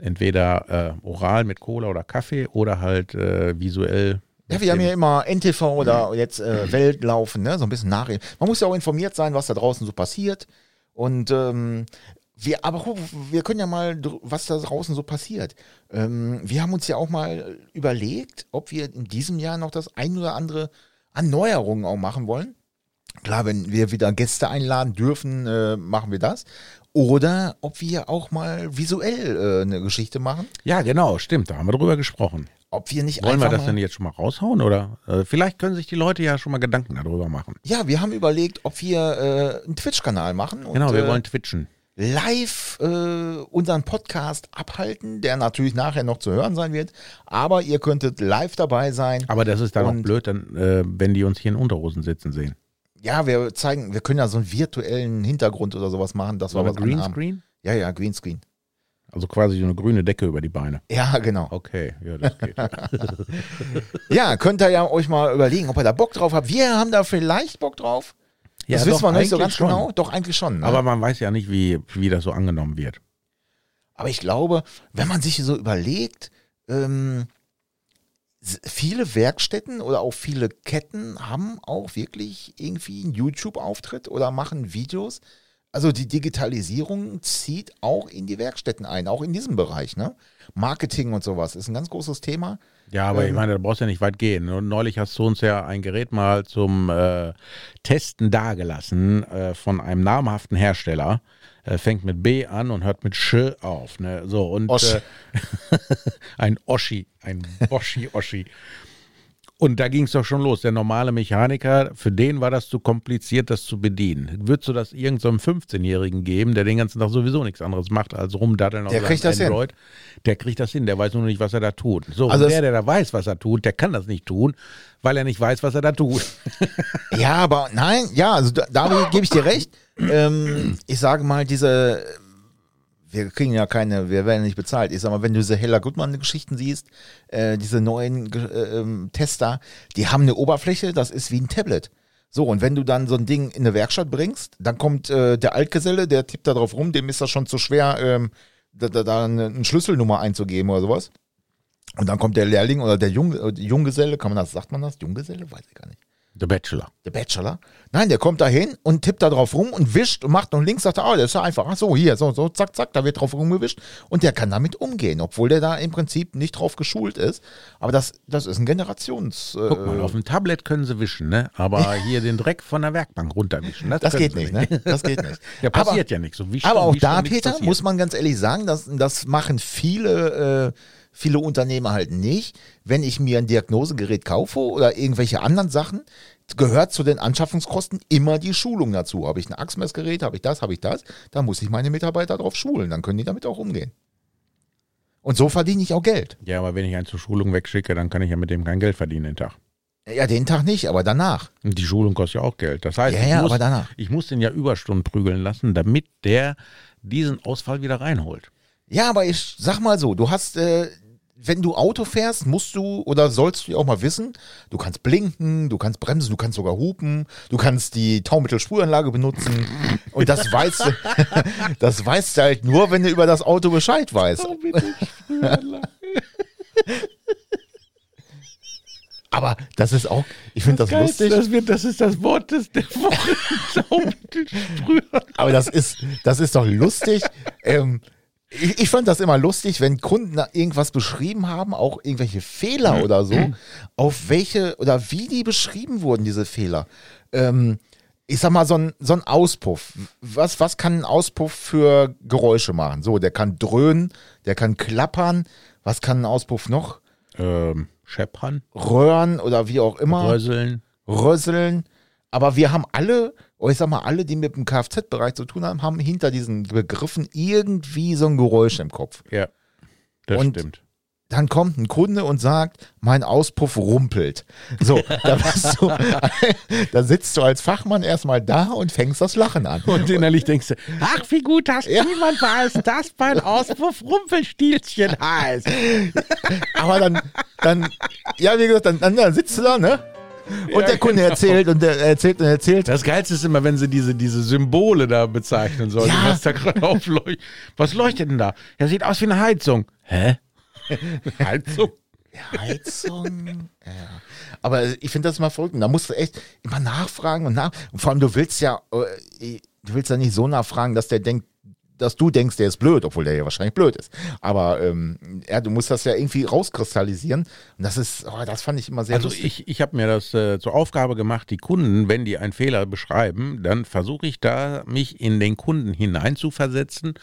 Entweder äh, oral mit Cola oder Kaffee oder halt äh, visuell. Ja, wir haben hier immer NTV oder jetzt äh, Welt laufen, ne? so ein bisschen Nachrichten. Man muss ja auch informiert sein, was da draußen so passiert. Und ähm, wir, aber wir können ja mal, was da draußen so passiert. Ähm, wir haben uns ja auch mal überlegt, ob wir in diesem Jahr noch das ein oder andere Erneuerungen auch machen wollen. Klar, wenn wir wieder Gäste einladen dürfen, äh, machen wir das. Oder ob wir auch mal visuell äh, eine Geschichte machen. Ja, genau, stimmt. Da haben wir drüber gesprochen. Ob wir nicht Wollen wir das denn jetzt schon mal raushauen oder äh, vielleicht können sich die Leute ja schon mal Gedanken darüber machen. Ja, wir haben überlegt, ob wir äh, einen Twitch-Kanal machen und Genau, wir äh, wollen twitchen. live äh, unseren Podcast abhalten, der natürlich nachher noch zu hören sein wird. Aber ihr könntet live dabei sein. Aber das ist dann auch blöd, dann, äh, wenn die uns hier in Unterhosen sitzen sehen. Ja, wir zeigen, wir können ja so einen virtuellen Hintergrund oder sowas machen, dass wir was. Greenscreen? Ja, ja, Greenscreen. Also quasi so eine grüne Decke über die Beine. Ja, genau. Okay, ja, das geht. Ja, könnt ihr ja euch mal überlegen, ob ihr da Bock drauf habt. Wir haben da vielleicht Bock drauf. Ja, das wissen wir noch nicht so ganz schon. genau. Doch, eigentlich schon. Ne? Aber man weiß ja nicht, wie, wie das so angenommen wird. Aber ich glaube, wenn man sich so überlegt, ähm, viele Werkstätten oder auch viele Ketten haben auch wirklich irgendwie einen YouTube-Auftritt oder machen Videos. Also die Digitalisierung zieht auch in die Werkstätten ein, auch in diesem Bereich. Ne? Marketing und sowas ist ein ganz großes Thema. Ja, aber ich Ähm. meine, da brauchst du ja nicht weit gehen. Neulich hast du uns ja ein Gerät mal zum äh, Testen dagelassen äh, von einem namhaften Hersteller. Äh, fängt mit B an und hört mit Sch auf. Ne? So, und Osch. äh, ein Oschi, ein Boschi-Oschi. Und da ging es doch schon los. Der normale Mechaniker, für den war das zu kompliziert, das zu bedienen. Würdest du das irgendeinem 15-Jährigen geben, der den ganzen Tag sowieso nichts anderes macht, als rumdaddeln auf Der kriegt das hin. Android? Der kriegt das hin, der weiß nur nicht, was er da tut. So, Also und der, der da weiß, was er tut, der kann das nicht tun, weil er nicht weiß, was er da tut. Ja, aber nein, ja, also da, da gebe ich dir recht. Ähm, ich sage mal, diese, wir kriegen ja keine, wir werden nicht bezahlt. Ich sag mal, wenn du diese Hella Gutmann-Geschichten siehst, äh, diese neuen äh, ähm, Tester, die haben eine Oberfläche, das ist wie ein Tablet. So, und wenn du dann so ein Ding in eine Werkstatt bringst, dann kommt äh, der Altgeselle, der tippt da drauf rum, dem ist das schon zu schwer, ähm, da, da, da eine, eine Schlüsselnummer einzugeben oder sowas. Und dann kommt der Lehrling oder der Jung, äh, Junggeselle, kann man das, sagt man das? Junggeselle? Weiß ich gar nicht. The Bachelor. Der Bachelor? Nein, der kommt da hin und tippt da drauf rum und wischt und macht und links sagt er, ah, das ist ja einfach, ach so, hier, so, so, zack, zack, da wird drauf rumgewischt und der kann damit umgehen, obwohl der da im Prinzip nicht drauf geschult ist. Aber das, das ist ein Generations... Äh, Guck mal, auf dem Tablet können sie wischen, ne? Aber hier den Dreck von der Werkbank runterwischen. das können geht sie nicht, ne? Das geht nicht. Ja, passiert aber, ja nichts. So aber auch da, Peter, muss man ganz ehrlich sagen, das, das machen viele, äh, viele Unternehmer halt nicht. Wenn ich mir ein Diagnosegerät kaufe oder irgendwelche anderen Sachen, gehört zu den Anschaffungskosten immer die Schulung dazu. Habe ich ein Achsmessgerät, habe ich das, habe ich das, dann muss ich meine Mitarbeiter darauf schulen, dann können die damit auch umgehen. Und so verdiene ich auch Geld. Ja, aber wenn ich einen zur Schulung wegschicke, dann kann ich ja mit dem kein Geld verdienen den Tag. Ja, den Tag nicht, aber danach. Und die Schulung kostet ja auch Geld. Das heißt, Ja, ich, ja, muss, aber danach. ich muss den ja Überstunden prügeln lassen, damit der diesen Ausfall wieder reinholt. Ja, aber ich sag mal so, du hast, äh, wenn du Auto fährst, musst du oder sollst du auch mal wissen, du kannst blinken, du kannst bremsen, du kannst sogar hupen, du kannst die Taumittelspuranlage benutzen. Und das weißt du, das weißt du halt nur, wenn du über das Auto Bescheid weißt. Aber das ist auch, ich finde das, lustig. Das, wird, das ist das Wort des der Woche. Aber das ist, das ist doch lustig. ähm, ich, ich fand das immer lustig, wenn Kunden irgendwas beschrieben haben, auch irgendwelche Fehler oder so, auf welche oder wie die beschrieben wurden, diese Fehler. Ähm, ich sag mal, so ein, so ein Auspuff. Was, was kann ein Auspuff für Geräusche machen? So, der kann dröhnen, der kann klappern. Was kann ein Auspuff noch? ähm, Scheppern, Röhren oder wie auch immer. Röseln. Rösseln. Aber wir haben alle, oh, ich sag mal, alle, die mit dem Kfz-Bereich zu tun haben, haben hinter diesen Begriffen irgendwie so ein Geräusch im Kopf. Ja, das Und- stimmt. Dann kommt ein Kunde und sagt, mein Auspuff rumpelt. So, da, du, da sitzt du als Fachmann erstmal da und fängst das Lachen an. Und innerlich denkst du, ach, wie gut, dass niemand weiß, dass mein Auspuff Rumpelstilzchen heißt. Aber dann, dann, ja, wie gesagt, dann, dann, dann sitzt du da, ne? Und der Kunde genau. erzählt und der erzählt und erzählt. Das Geilste ist immer, wenn sie diese, diese Symbole da bezeichnen sollen, Ja. was da gerade aufleuchtet. Was leuchtet denn da? Ja, sieht aus wie eine Heizung. Hä? Heizung? Heizung. Ja. Aber ich finde das immer verrückt. Und Da musst du echt immer nachfragen und nach. Und vor allem, du willst ja, äh, du willst ja nicht so nachfragen, dass der denkt, dass du denkst, der ist blöd, obwohl der ja wahrscheinlich blöd ist. Aber ähm, ja, du musst das ja irgendwie rauskristallisieren. Und das ist, oh, das fand ich immer sehr Also lustig. ich, ich habe mir das äh, zur Aufgabe gemacht, die Kunden, wenn die einen Fehler beschreiben, dann versuche ich da, mich in den Kunden hineinzuversetzen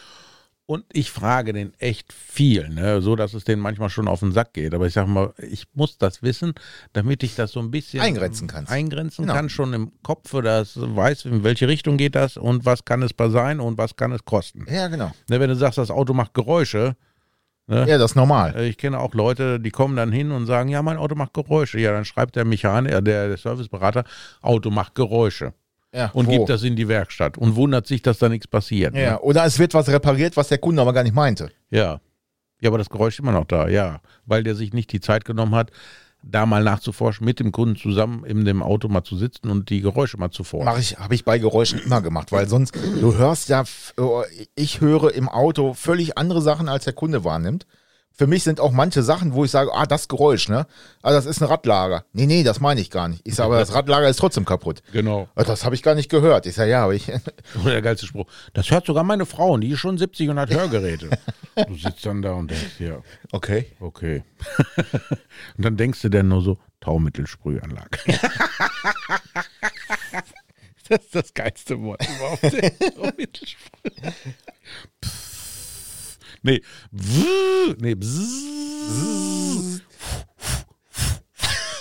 und ich frage den echt viel, ne? so dass es denen manchmal schon auf den Sack geht. Aber ich sage mal, ich muss das wissen, damit ich das so ein bisschen Eingrenzen kannst. Eingrenzen Genau. kann, schon im Kopf, das weiß, in welche Richtung geht das und was kann es bei sein und was kann es kosten. ja, genau. Ne, wenn du sagst, das Auto macht Geräusche, Ja, das ist normal. äh, Ich kenne auch Leute, die kommen dann hin und sagen, ja, mein Auto macht Geräusche. Ja, dann schreibt der Mechaniker, der, der Serviceberater, Auto macht Geräusche. Ja, Und wo? gibt das in die Werkstatt und wundert sich, dass da nichts passiert. Ja, Ne? oder es wird was repariert, was der Kunde aber gar nicht meinte. ja. Ja, aber das Geräusch ist immer noch da, ja. Weil der sich nicht die Zeit genommen hat, da mal nachzuforschen, mit dem Kunden zusammen in dem Auto mal zu sitzen und die Geräusche mal zu forschen. Mache ich, habe ich bei Geräuschen immer gemacht, weil sonst, du hörst ja, oh, ich höre im Auto völlig andere Sachen, als der Kunde wahrnimmt. Für mich sind auch manche Sachen, wo ich sage, ah, das Geräusch, ne? Ah, das ist ein Radlager. Nee, nee, das meine ich gar nicht. Ich sage, aber das Radlager ist trotzdem kaputt. Genau. Ah, Das habe ich gar nicht gehört. Ich sage, ja, aber ich, der geilste Spruch. Das hört sogar meine Frau und die ist schon 70 und hat Hörgeräte. du sitzt dann da und denkst, ja, okay. okay. und dann denkst du dann nur so, Taummittelsprühanlage. das ist das geilste Wort überhaupt. Taummittelsprüh. Nee, nee.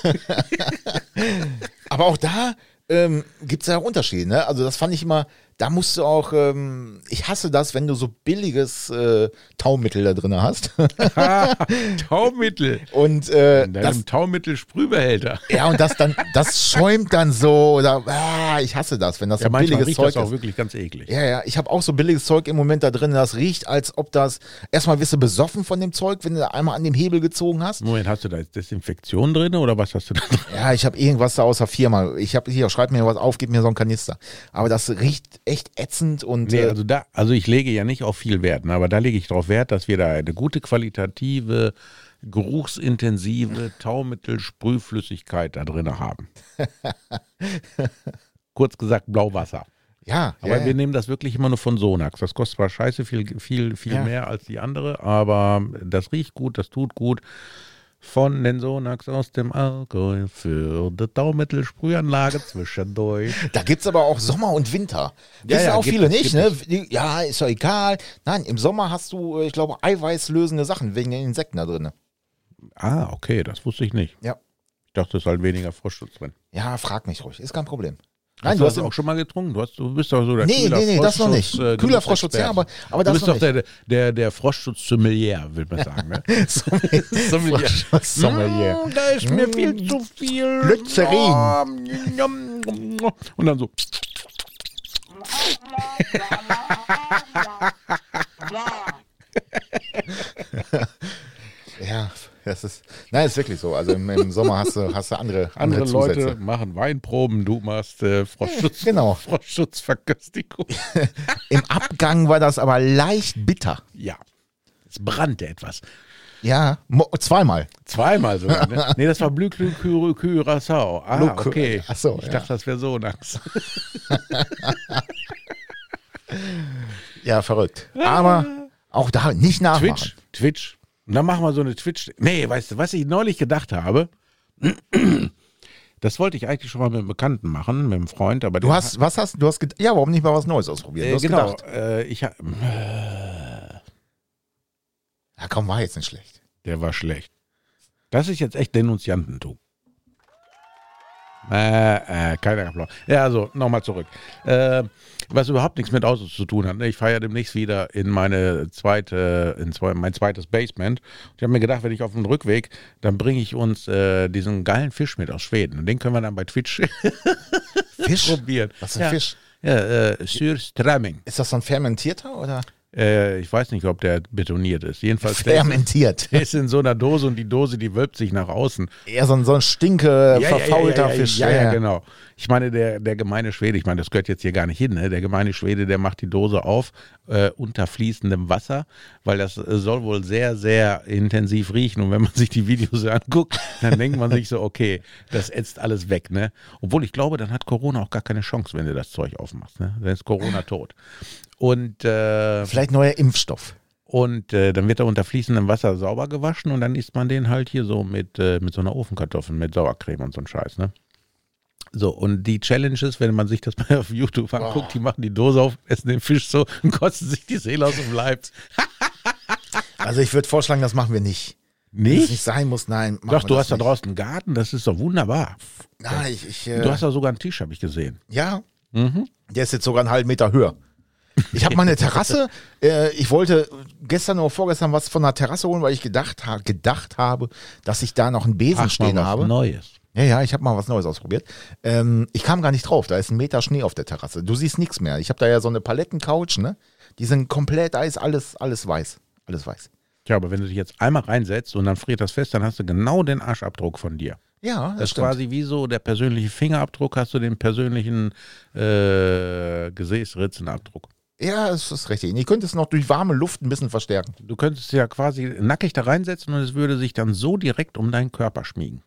Aber auch da ähm, gibt es ja Unterschiede, ne? Also das fand ich immer, da musst du auch, ähm, ich hasse das, wenn du so billiges äh, Taumittel da drin hast. Taumittel. Und äh, In das, deinem Taumittel-Sprühbehälter. ja, und das dann, das schäumt dann so oder ah, ich hasse das, wenn das Ja, so billiges riecht Zeug das auch ist. wirklich ganz eklig. Ja, ja, ich habe auch so billiges Zeug im Moment da drin, das riecht, als ob das erstmal wirst du besoffen von dem Zeug, wenn du da einmal an dem Hebel gezogen hast. Moment, hast du da Desinfektion drin oder was hast du da drin? Ja, ich habe irgendwas da aus der Firma. Ich habe hier, schreib mir was auf, gib mir so einen Kanister. Aber das riecht echt ätzend und Nee, äh, also da, also ich lege ja nicht auf viel Wert, ne, aber da lege ich darauf Wert, dass wir da eine gute qualitative, geruchsintensive Taumittel-Sprühflüssigkeit da drin haben. Kurz gesagt, Blauwasser. ja, Aber ja, wir ja. nehmen das wirklich immer nur von Sonax. Das kostet zwar scheiße viel, viel, viel Ja. mehr als die andere, aber das riecht gut, das tut gut. Von den Sonax aus dem Alkohol für die Taumittelsprühanlage zwischendurch. Da gibt's aber auch Sommer und Winter. Ja, Wissen ja, auch gibt viele es, nicht, gibt ne? Die- Ja, ist doch egal. Nein, im Sommer hast du, äh, ich glaube, eiweißlösende Sachen wegen den Insekten da drin. Ah, okay, das wusste ich nicht. Ja. Ich dachte, es ist halt weniger Frostschutz drin. Ja, frag mich ruhig, ist kein Problem. Nein, Hast du du hast auch schon mal getrunken? Du, hast, du bist doch so der Nee, Kühler nee, nee, das noch nicht. äh, Kühler Froschschutz, ja, aber- aber du das bist noch doch der, der, der Froschschutz-Sommelier, will man sagen. Ne? Sommelier. Sommelier. Mm, Da ist mir viel zu viel. Glycerin. Und dann so. Ja, das ist, nein, ist wirklich so. Also im, im Sommer hast du, hast du andere, andere, Andere Zusätze. Leute machen Weinproben, du machst äh, Froschschutz, Genau. Froschschutzverköstigung. Im Abgang war das aber leicht bitter. Ja. Es brannte etwas. Ja, zweimal. Zweimal sogar. Ne? Nee, das war Blüklü-Curacao. Ah, Blü- okay. Ach so, ich ja. dachte, das wäre Sonax. Ja, verrückt. Aber auch da nicht nachmachen. Twitch, Twitch. Und dann machen wir so eine Twitch. Nee, weißt du, was ich neulich gedacht habe? Das wollte ich eigentlich schon mal mit einem Bekannten machen, mit einem Freund, aber Du hast, was hast du? hast ged- Ja, warum nicht mal was Neues ausprobieren? Äh, genau, gedacht. äh, ich ha- Ja, komm, war jetzt nicht schlecht. der war schlecht. Das ist jetzt echt Denunziantentum. Äh, äh, keiner Applaus. Ja, also nochmal zurück. Äh, was überhaupt nichts mit Autos zu tun hat. Ne? Ich fahre ja demnächst wieder in meine zweite, in zwei, mein zweites Basement. Ich habe mir gedacht, wenn ich auf dem Rückweg, dann bringe ich uns äh, diesen geilen Fisch mit aus Schweden. Und den können wir dann bei Twitch Fisch? probieren. Was ist ein ja. Fisch? Ja, äh, Surströmming. Ist das so ein fermentierter oder? Äh, ich weiß nicht, ob der betoniert ist. Jedenfalls Fermentiert. der ist in so einer Dose und die Dose, die wölbt sich nach außen. Eher so ein, so ein stinke, Ja, verfaulter ja, ja, ja, Fisch. Ja, ja, genau. Ich meine, der, der gemeine Schwede, ich meine, das gehört jetzt hier gar nicht hin, ne? der gemeine Schwede, der macht die Dose auf äh, unter fließendem Wasser, weil das äh, soll wohl sehr, sehr intensiv riechen. Und wenn man sich die Videos anguckt, dann denkt man sich so, okay, das ätzt alles weg. Ne? Obwohl ich glaube, dann hat Corona auch gar keine Chance, wenn du das Zeug aufmachst. Ne? Dann ist Corona tot. Und äh, Vielleicht neuer Impfstoff. und äh, dann wird er unter fließendem Wasser sauber gewaschen und dann isst man den halt hier so mit, äh, mit so einer Ofenkartoffel, mit Sauercreme und so ein Scheiß, ne? So, und die Challenges, wenn man sich das mal auf YouTube anguckt, die machen die Dose auf, essen den Fisch so und kotzen sich die Seele aus dem Leib. Also ich würde vorschlagen, das machen wir nicht. Wenn es nicht Nicht? sein muss, nein. Doch, du hast da nicht. draußen einen Garten, das ist doch wunderbar. Nein, ich, ich äh, Du hast da sogar einen Tisch, habe ich gesehen. ja, Mhm. der ist jetzt sogar einen halben Meter höher. Ich habe meine Terrasse, äh, ich wollte gestern oder vorgestern was von der Terrasse holen, weil ich gedacht, ha gedacht habe, dass ich da noch einen Besen Ach, mal stehen was habe. Neues. Ja, ja, ich habe mal was Neues ausprobiert. Ähm, ich kam gar nicht drauf, da ist ein Meter Schnee auf der Terrasse. Du siehst nichts mehr. Ich habe da ja so eine Palettencouch, ne? Die sind komplett, ist alles, alles weiß. Alles weiß. Tja, aber wenn du dich jetzt einmal reinsetzt und dann friert das fest, dann hast du genau den Arschabdruck von dir. Ja, das, Das ist stimmt. quasi wie so der persönliche Fingerabdruck, hast du den persönlichen äh, Gesäßritzenabdruck. Ja, das ist richtig. Ich könnte es noch durch warme Luft ein bisschen verstärken. Du könntest ja quasi nackig da reinsetzen und es würde sich dann so direkt um deinen Körper schmiegen.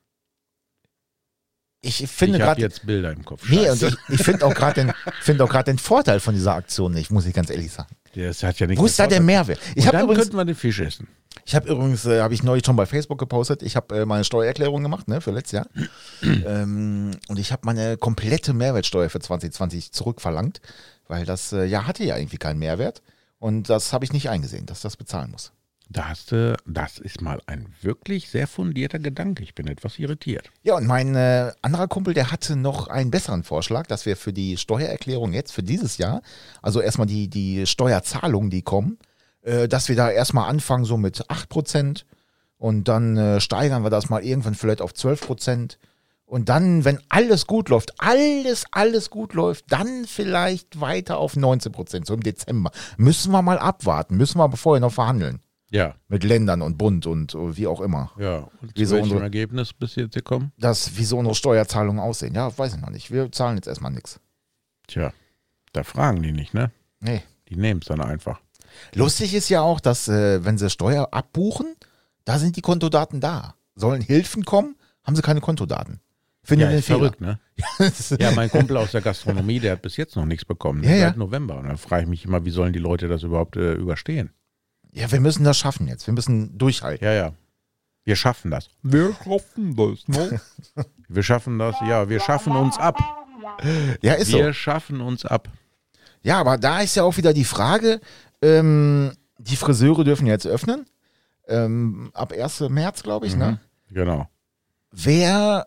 Ich finde ich habe gerade. jetzt Bilder im Kopf. Nee, und ich, ich finde auch gerade den, find auch den Vorteil von dieser Aktion nicht, muss ich ganz ehrlich sagen. das hat ja nichts Wo ist da der Mehrwert? Ich Und habe dann übrigens, könnten wir den Fisch essen. ich hab übrigens äh, habe ich neulich schon bei Facebook gepostet, ich habe äh, meine Steuererklärung gemacht, ne, für letztes Jahr. ähm, und ich habe meine komplette Mehrwertsteuer für 2020 zurückverlangt, weil das äh, Jahr hatte ja irgendwie keinen Mehrwert. Und das habe ich nicht eingesehen, dass das bezahlen muss. Da hast du, das ist mal ein wirklich sehr fundierter Gedanke. Ich bin etwas irritiert. Ja, und mein äh, anderer Kumpel, der hatte noch einen besseren Vorschlag, dass wir für die Steuererklärung jetzt für dieses Jahr, also erstmal die, die Steuerzahlungen, die kommen, äh, dass wir da erstmal anfangen so mit 8% und dann äh, steigern wir das mal irgendwann vielleicht auf 12%. Und dann, wenn alles gut läuft, alles, alles gut läuft, dann vielleicht weiter auf 19%, so im Dezember. Müssen wir mal abwarten, müssen wir aber vorher noch verhandeln. Ja, Mit Ländern und Bund und äh, wie auch immer. ja. Und Wieso zu welchem unsere- Ergebnis bist du jetzt gekommen? das, wie so unsere Steuerzahlungen aussehen. Ja, weiß ich noch nicht. Wir zahlen jetzt erstmal nichts. Tja, da fragen die nicht, ne? Nee. Die nehmen es dann einfach. Lustig ist ja auch, dass, äh, wenn sie Steuer abbuchen, da sind die Kontodaten da. Sollen Hilfen kommen, haben sie keine Kontodaten. Finde Ja, ich den ist Fehler. verrückt, ne? Ja, mein Kumpel aus der Gastronomie, der hat bis jetzt noch nichts bekommen. Ja, seit ja. November. Und dann frage ich mich immer, wie sollen die Leute das überhaupt äh, überstehen? ja, wir müssen das schaffen jetzt. Wir müssen durchhalten. Ja, ja. Wir schaffen das. Wir schaffen das, ne? wir schaffen das, ja, wir schaffen uns ab. Ja, ist Wir so. schaffen uns ab. Ja, aber da ist ja auch wieder die Frage, ähm, die Friseure dürfen jetzt öffnen. Ähm, ab 1. März, glaube ich, ne? Genau. Wer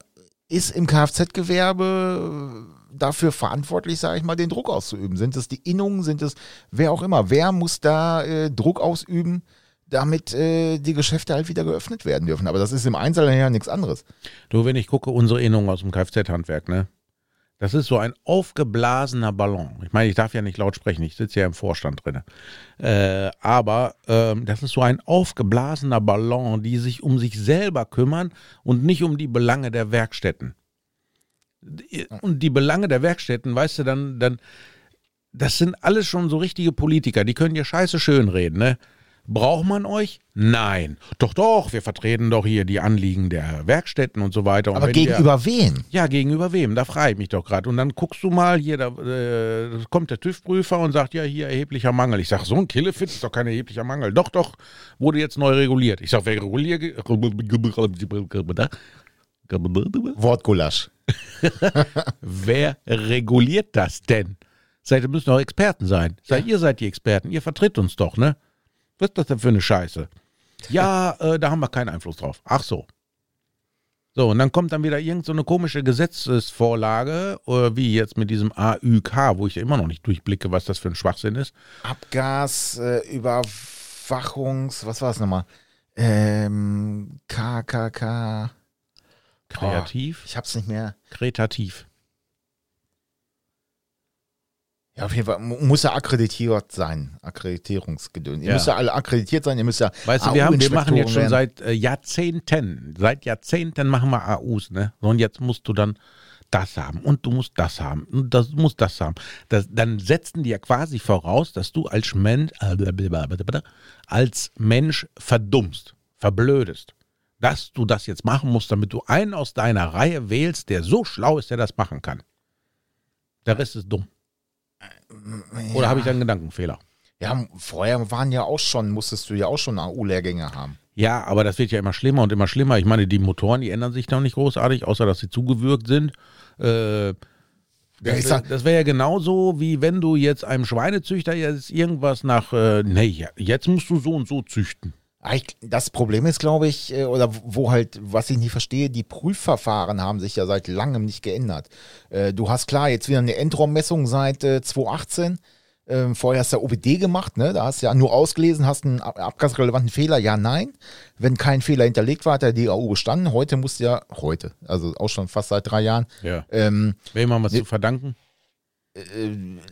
ist im Kfz-Gewerbe dafür verantwortlich, sage ich mal, den Druck auszuüben? Sind es die Innungen, sind es wer auch immer? Wer muss da äh, Druck ausüben, damit äh, die Geschäfte halt wieder geöffnet werden dürfen? Aber das ist im Einzelnen ja nichts anderes. Du, wenn ich gucke, unsere Innung aus dem Kfz-Handwerk, ne? Das ist so ein aufgeblasener Ballon. Ich meine, ich darf ja nicht laut sprechen, ich sitze ja im Vorstand drin. Äh, aber ähm, das ist so ein aufgeblasener Ballon, die sich um sich selber kümmern und nicht um die Belange der Werkstätten. Und die Belange der Werkstätten, weißt du, dann, dann, das sind alles schon so richtige Politiker, die können dir scheiße schön reden, ne? Braucht man euch? Nein. Doch, doch, wir vertreten doch hier die Anliegen der Werkstätten und so weiter. Und Aber gegenüber wen? ja, gegenüber wem? Da frage ich mich doch gerade. Und dann guckst du mal, hier, da äh, kommt der TÜV-Prüfer und sagt, ja, hier erheblicher Mangel. Ich sage, so ein Killefit ist doch kein erheblicher Mangel. Doch, doch, wurde jetzt neu reguliert. Ich sage, wer reguliert? Wortgulasch. Wer reguliert das denn? Seid ihr müssen doch Experten sein. Seid ihr seid die Experten. Ihr vertritt uns doch, ne? Was ist das denn für eine Scheiße? Ja, äh, da haben wir keinen Einfluss drauf. Ach so. So, und dann kommt dann wieder irgend so eine komische Gesetzesvorlage, äh, wie jetzt mit diesem AÜK, wo ich immer noch nicht durchblicke, was das für ein Schwachsinn ist. Abgas, äh, Überwachungs, was war es nochmal? Ähm, KKK. Kreativ, Ich hab's nicht mehr. kretativ. Ja, auf jeden Fall mu- muss er akkreditiert sein. Akkreditierungsgedöns. Ihr Ja. müsst ja alle akkreditiert sein, ihr müsst ja. Weißt du, wir, haben, wir machen jetzt schon AU-Inspektoren seit äh, Jahrzehnten, seit Jahrzehnten machen wir AUs, ne? Und jetzt musst du dann das haben und du musst das haben und das du musst das haben. Das, dann setzen die ja quasi voraus, dass du als Mensch, als Mensch verdummst, verblödest. Dass du das jetzt machen musst, damit du einen aus deiner Reihe wählst, der so schlau ist, der das machen kann. Der Rest ist dumm. Oder habe ich da einen Gedankenfehler? Ja, vorher waren ja auch schon, musstest du ja auch schon AU-Lehrgänge haben. Ja, aber das wird ja immer schlimmer und immer schlimmer. Ich meine, die Motoren, die ändern sich noch nicht großartig, außer dass sie zugewürgt sind. Äh, Ja, das sag- das wäre ja genauso, wie wenn du jetzt einem Schweinezüchter jetzt irgendwas nach, äh, nee, ja, jetzt musst du so und so züchten. Eigentlich, Das Problem ist, glaube ich, äh, oder wo halt, was ich nicht verstehe, die Prüfverfahren haben sich ja seit langem nicht geändert. Äh, Du hast klar jetzt wieder eine Endraummessung seit äh, 2018. Ähm, Vorher hast du ja OBD gemacht, ne? Da hast du ja nur ausgelesen, hast einen ab- abgasrelevanten Fehler, ja, nein. Wenn kein Fehler hinterlegt war, hat der DAU bestanden. Heute musst du ja, heute, also auch schon fast seit drei Jahren, Ja. ähm, Wem haben wir es zu verdanken?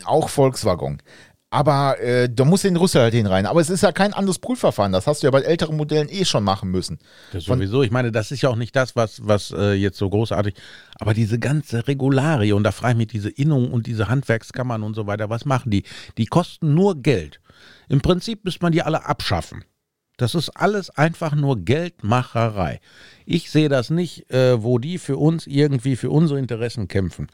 auch Volkswagen. Aber äh, da muss den Rüssel halt hin rein. Aber es ist ja kein anderes Prüfverfahren. Das hast du ja bei älteren Modellen eh schon machen müssen. Das sowieso. Ich meine, das ist ja auch nicht das, was, was äh, jetzt so großartig. Aber diese ganze Regularie und da frage ich mich, diese Innung und diese Handwerkskammern und so weiter, was machen die? Die kosten nur Geld. Im Prinzip müsste man die alle abschaffen. Das ist alles einfach nur Geldmacherei. Ich sehe das nicht, äh, wo die für uns irgendwie für unsere Interessen kämpfen.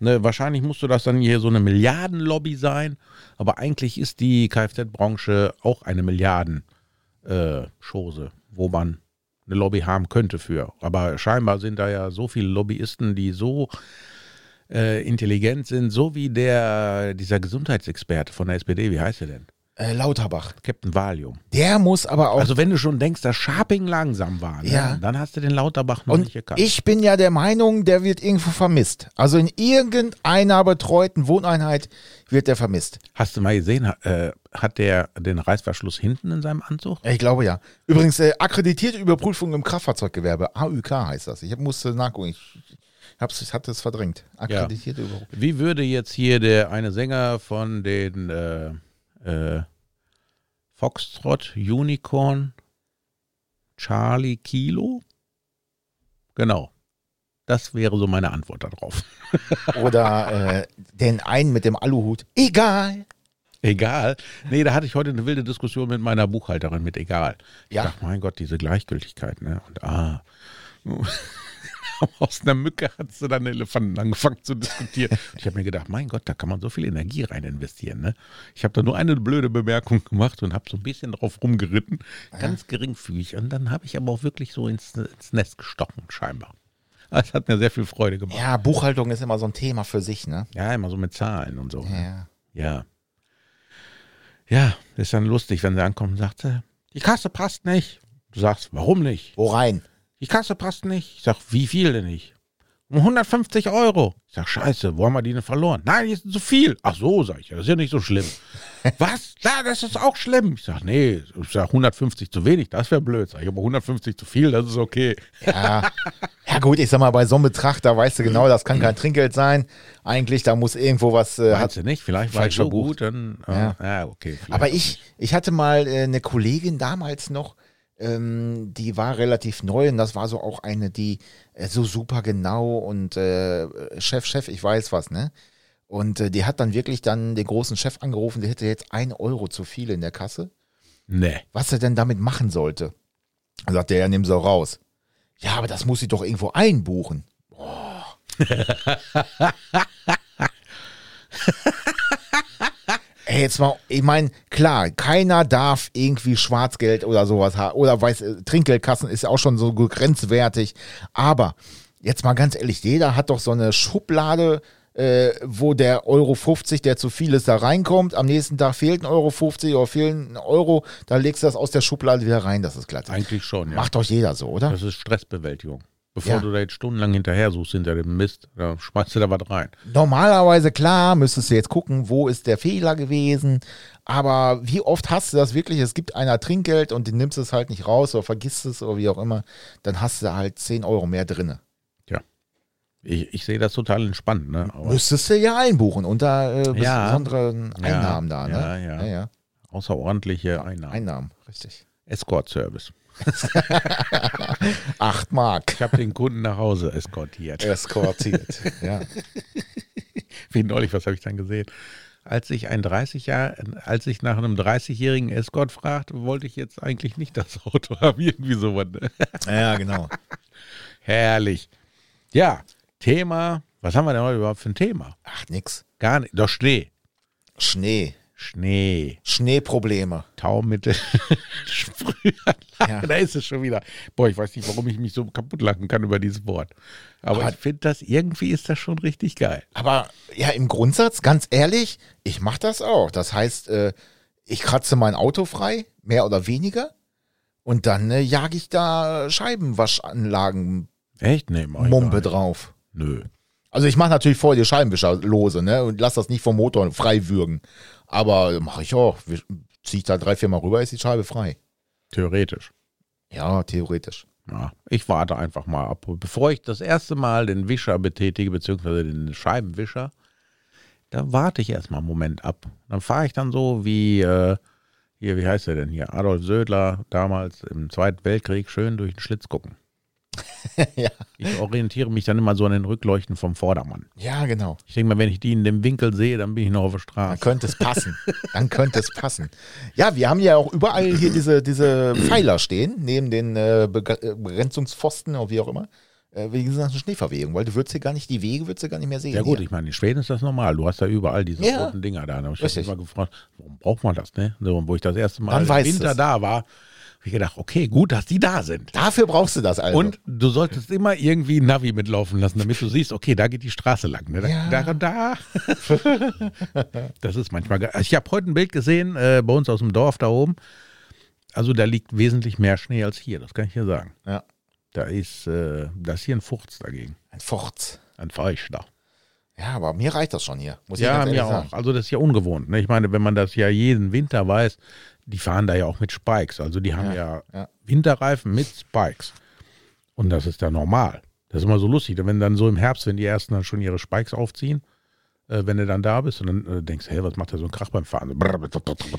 Ne, wahrscheinlich musste das dann hier so eine Milliardenlobby sein, aber eigentlich ist die Kfz-Branche auch eine Milliarden äh, wo man eine Lobby haben könnte für. Aber scheinbar sind da ja so viele Lobbyisten, die so äh, intelligent sind, so wie der, dieser Gesundheitsexperte von der SPD, wie heißt er denn? Äh, Lauterbach. Captain Valium. Der muss aber auch. Also wenn du schon denkst, dass Sharping langsam war, ne, Ja. dann hast du den Lauterbach noch und nicht gekannt. ich bin ja der Meinung, der wird irgendwo vermisst. Also in irgendeiner betreuten Wohneinheit wird der vermisst. Hast du mal gesehen, äh, hat der den Reißverschluss hinten in seinem Anzug? Ich glaube ja. Übrigens, äh, akkreditierte Überprüfung im Kraftfahrzeuggewerbe. AÜK heißt das. Ich musste nachgucken. Ich, hab's, ich hatte es verdrängt. Akkreditierte Überprüfung. Wie würde jetzt hier der eine Sänger von den äh, äh, Foxtrot Unicorn Charlie Kilo? Genau. Das wäre so meine Antwort darauf. Oder äh, den einen mit dem Aluhut. Egal. Egal. Nee, da hatte ich heute eine wilde Diskussion mit meiner Buchhalterin mit egal. Ich Ja. dachte, mein Gott, diese Gleichgültigkeit, ne? Und ah. Aus einer Mücke hat sie dann Elefanten angefangen zu diskutieren. Und ich habe mir gedacht, mein Gott, da kann man so viel Energie rein investieren. Ne? Ich habe da nur eine blöde Bemerkung gemacht und habe so ein bisschen drauf rumgeritten, ganz geringfügig. Und dann habe ich aber auch wirklich so ins, ins Nest gestochen, scheinbar. Das hat mir sehr viel Freude gemacht. Ja, Buchhaltung ist immer so ein Thema für sich, ne? Ja, immer so mit Zahlen und so. ne? Ja. Ja. Ja, ist dann lustig, wenn sie ankommt und sagt, sie, die Kasse passt nicht. Du sagst, warum nicht? Wo rein? Die Kasse passt nicht. Ich sag, wie viel denn nicht? Um 150 Euro. Ich sag, scheiße, wo haben wir die denn verloren? Nein, die sind zu viel. Ach so, sag ich, das ist ja nicht so schlimm. Was? Ja, das ist auch schlimm. Ich sag, nee, ich sag 150 zu wenig, das wäre blöd. Sag ich, aber 150 zu viel, das ist okay. Ja. ja gut, ich sag mal, bei so einem Betrag, da weißt du genau, das kann kein Trinkgeld sein. Eigentlich, da muss irgendwo was... Äh, hat, Meinst du nicht? Vielleicht war ich falsch so verbucht. gut, dann, äh, Ja. ja. okay. vielleicht. Aber ich, ich hatte mal äh, eine Kollegin damals noch, ähm, die war relativ neu und das war so auch eine, die äh, so super genau und äh, Chef, Chef, ich weiß was, ne? Und äh, die hat dann wirklich dann den großen Chef angerufen, der hätte jetzt ein Euro zu viel in der Kasse, Nee. was er denn damit machen sollte. Dann sagt der, ja, nimm so raus. Ja, aber das muss ich doch irgendwo einbuchen. Ey, jetzt mal, ich meine, klar, keiner darf irgendwie Schwarzgeld oder sowas haben. Oder weiß, äh, Trinkgeldkassen ist ja auch schon so grenzwertig. Aber jetzt mal ganz ehrlich, jeder hat doch so eine Schublade, äh, wo der Euro 50, der zu viel ist, da reinkommt. Am nächsten Tag fehlt ein Euro 50 oder fehlen ein Euro. Da legst du das aus der Schublade wieder rein, das ist glatt. Eigentlich schon, ja. Macht doch jeder so, oder? Das ist Stressbewältigung. Bevor Ja. du da jetzt stundenlang hinterher suchst hinter dem Mist, da schmeißt du da was rein. Normalerweise, klar, müsstest du jetzt gucken, wo ist der Fehler gewesen. Aber wie oft hast du das wirklich? Es gibt einer Trinkgeld und du nimmst es halt nicht raus oder vergisst es oder wie auch immer. Dann hast du halt 10 Euro mehr drinne. Ich, ich sehe das total entspannt, ne? Aber Müsstest du ja einbuchen unter äh, Ja. besonderen Ja, Einnahmen da, ne? ja, ja. ja. außerordentliche Einnahmen. Einnahmen, richtig. Escort-Service. Acht Mark. Ich habe den Kunden nach Hause eskortiert. Eskortiert. ja. Wie neulich, was habe ich dann gesehen? Als ich ein 30 Jahr, als ich nach einem 30-jährigen Escort fragte, wollte ich jetzt eigentlich nicht das Auto haben. Irgendwie sowas. Ne? ja, genau. Herrlich. Ja, Thema. Was haben wir denn heute überhaupt für ein Thema? Ach, nix. Gar nicht. Doch Schnee. Schnee. Schnee. Schneeprobleme. Taumittel. Sprühanlage. Ja. Da ist es schon wieder. Boah, ich weiß nicht, warum ich mich so kaputt lachen kann über dieses Wort. Aber, Aber- ich finde das, irgendwie ist das schon richtig geil. Aber ja, im Grundsatz, ganz ehrlich, ich mache das auch. Das heißt, äh, ich kratze mein Auto frei, mehr oder weniger. Und dann äh, jage ich da Scheibenwaschanlagen Echt? Nee, Mumpe drauf. Nö. Also ich mache natürlich vorher die Scheibenwischer lose, ne? Und lass das nicht vom Motor frei würgen. Aber mache ich auch. Ziehe ich da drei, vier Mal rüber, ist die Scheibe frei. Theoretisch. Ja, theoretisch. Ja, ich warte einfach mal ab. Bevor ich das erste Mal den Wischer betätige, beziehungsweise den Scheibenwischer, da warte ich erstmal einen Moment ab. Dann fahre ich dann so wie, äh, hier, wie heißt er denn hier? Adolf Södler damals im Zweiten Weltkrieg schön durch den Schlitz gucken. Ja. Ich orientiere mich dann immer so an den Rückleuchten vom Vordermann. Ja, genau. Ich denke mal, wenn ich die in dem Winkel sehe, dann bin ich noch auf der Dann Straße. könnte es passen. Dann könnte es passen. Ja, wir haben ja auch überall hier diese, diese Pfeiler stehen, neben den äh, äh, Begrenzungspfosten oder wie auch immer. Äh, wegen dieser ganzen Schneeverwegung, weil du würdest hier gar nicht, die Wege würdest du gar nicht mehr sehen. Ja gut, hier. ich meine, in Schweden ist das normal. Du hast ja überall diese Ja. roten Dinger da. Da habe ich mich mal gefragt, warum braucht man das, ne? So, wo ich das erste Mal Dann im Winter du's. da war, ich gedacht, okay, gut, dass die da sind. Dafür brauchst du das also. Und du solltest immer irgendwie ein Navi mitlaufen lassen, damit du siehst, okay, da geht die Straße lang. Ne? Da, Ja. da da. das ist manchmal geil. Also ich habe heute ein Bild gesehen, äh, bei uns aus dem Dorf da oben. Also da liegt wesentlich mehr Schnee als hier, das kann ich hier sagen. Ja. Da ist, äh, da ist hier ein Furz dagegen. Ein Forz. Ein Feuchter. Ja, aber mir reicht das schon hier. Ja, mir ehrlich auch. sagen. Also das ist ja ungewohnt. Ne? Ich meine, wenn man das ja jeden Winter weiß, die fahren da ja auch mit Spikes. Also die haben ja, ja. Winterreifen mit Spikes. Und das ist ja normal. Das ist immer so lustig, wenn dann so im Herbst, wenn die ersten dann schon ihre Spikes aufziehen, äh, wenn du dann da bist und dann äh, denkst, hey, was macht der so ein Krach beim Fahren?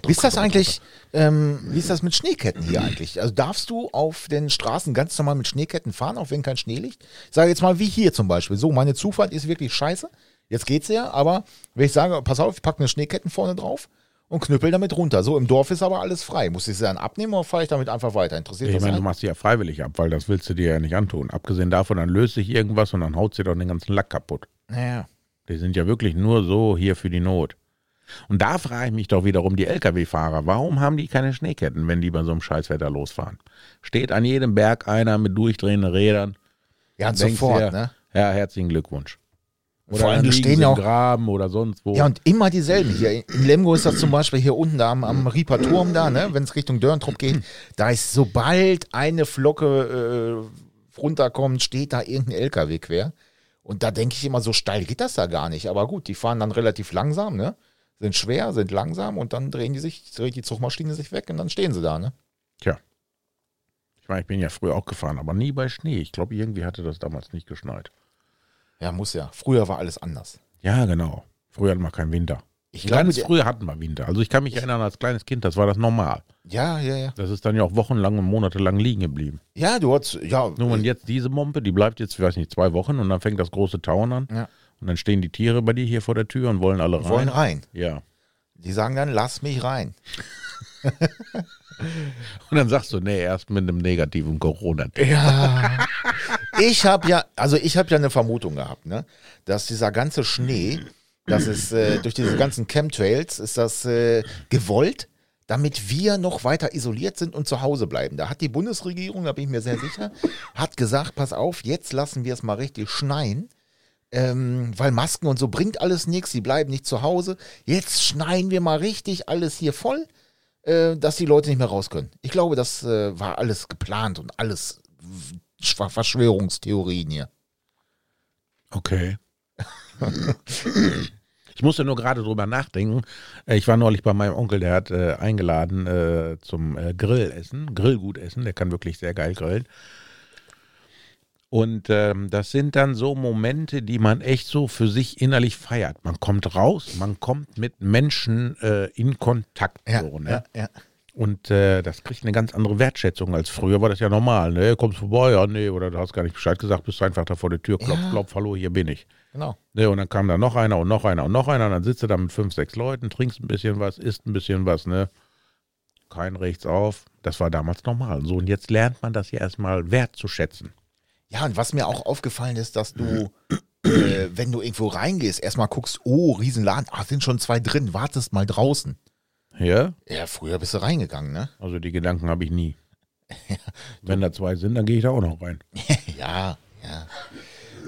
Wie ist das eigentlich, ähm, wie ist das mit Schneeketten hier eigentlich? Also darfst du auf den Straßen ganz normal mit Schneeketten fahren, auch wenn kein Schnee liegt? Ich sage jetzt mal wie hier zum Beispiel. So, meine Zufahrt ist wirklich scheiße. Jetzt geht's ja, aber wenn ich sage, pass auf, ich packe eine Schneeketten vorne drauf und knüppel damit runter. So, im Dorf ist aber alles frei. Muss ich sie dann abnehmen oder fahre ich damit einfach weiter? Interessiert Ich das meine, du machst die ja freiwillig ab, weil das willst du dir ja nicht antun. Abgesehen davon, dann löst sich irgendwas und dann haut sie doch den ganzen Lack kaputt. Naja. Die sind ja wirklich nur so hier für die Not. Und da frage ich mich doch wiederum die Lkw-Fahrer, warum haben die keine Schneeketten, wenn die bei so einem Scheißwetter losfahren? Steht an jedem Berg einer mit durchdrehenden Rädern. Ja, sofort, dir, ne? Ja, herzlichen Glückwunsch. Vor allem, die stehen ja auch- Graben oder sonst wo. Ja, und immer dieselben hier. In Lemgo ist das zum Beispiel hier unten da am, am Rieper Turm da, ne? wenn es Richtung Dörntrupp geht. Da ist, sobald eine Flocke äh, runterkommt, steht da irgendein LKW quer. Und da denke ich immer, so steil geht das da gar nicht. Aber gut, die fahren dann relativ langsam, ne? Sind schwer, sind langsam und dann drehen die sich, dreht die Zugmaschine sich weg und dann stehen sie da, ne? Tja. Ich meine, ich bin ja früher auch gefahren, aber nie bei Schnee. Ich glaube, irgendwie hatte das damals nicht geschneit. Ja, muss ja. Früher war alles anders. Ja, genau. Früher hatten wir keinen Winter. Ich glaube, Ganz der- früher hatten wir Winter. Also ich kann mich erinnern, als kleines Kind, das war das normal. Ja, ja, ja. Das ist dann ja auch wochenlang und monatelang liegen geblieben. Ja, du hast, ja. Nur und jetzt diese Mompe, die bleibt jetzt, ich weiß nicht, zwei Wochen und dann fängt das große Tauen an. Ja. Und dann stehen die Tiere bei dir hier vor der Tür und wollen alle rein. wollen rein. Ja. Die sagen dann, lass mich rein. Und dann sagst du, nee, erst mit einem negativen corona Ja. Ich habe ja, also ich habe ja eine Vermutung gehabt, ne, dass dieser ganze Schnee, das ist äh, durch diese ganzen Chemtrails, ist das äh, gewollt, damit wir noch weiter isoliert sind und zu Hause bleiben. Da hat die Bundesregierung, da bin ich mir sehr sicher, hat gesagt, pass auf, jetzt lassen wir es mal richtig schneien. Ähm, weil Masken und so bringt alles nichts, die bleiben nicht zu Hause. Jetzt schneien wir mal richtig alles hier voll, äh, dass die Leute nicht mehr raus können. Ich glaube, das äh, war alles geplant und alles Verschwörungstheorien hier. Okay. Ich musste nur gerade drüber nachdenken. Äh, Ich war neulich bei meinem Onkel, der hat äh, eingeladen äh, zum äh, Grillessen, Grillgutessen. Der kann wirklich sehr geil grillen. Und ähm, das sind dann so Momente, die man echt so für sich innerlich feiert. Man kommt raus, man kommt mit Menschen äh, in Kontakt. so, ne? ja. Und äh, das kriegt eine ganz andere Wertschätzung als früher. War das ja normal. Ne? Kommst vorbei, ja, nee, oder du hast gar nicht Bescheid gesagt, bist du einfach da vor der Tür, klopf, Ja. klopf, hallo, hier bin ich. Genau. Ne, und dann kam da noch einer und noch einer und noch einer und dann sitzt du da mit fünf, sechs Leuten, trinkst ein bisschen was, isst ein bisschen was, ne? Kein rechts auf. Das war damals normal. So, und jetzt lernt man das ja erstmal wertzuschätzen. Ja, und was mir auch aufgefallen ist, dass du, äh, wenn du irgendwo reingehst, erstmal guckst, oh, Riesenladen, ah, sind schon zwei drin, wartest mal draußen. Ja? Ja, früher bist du reingegangen, ne? Also die Gedanken habe ich nie. Wenn da zwei sind, dann gehe ich da auch noch rein. ja, ja.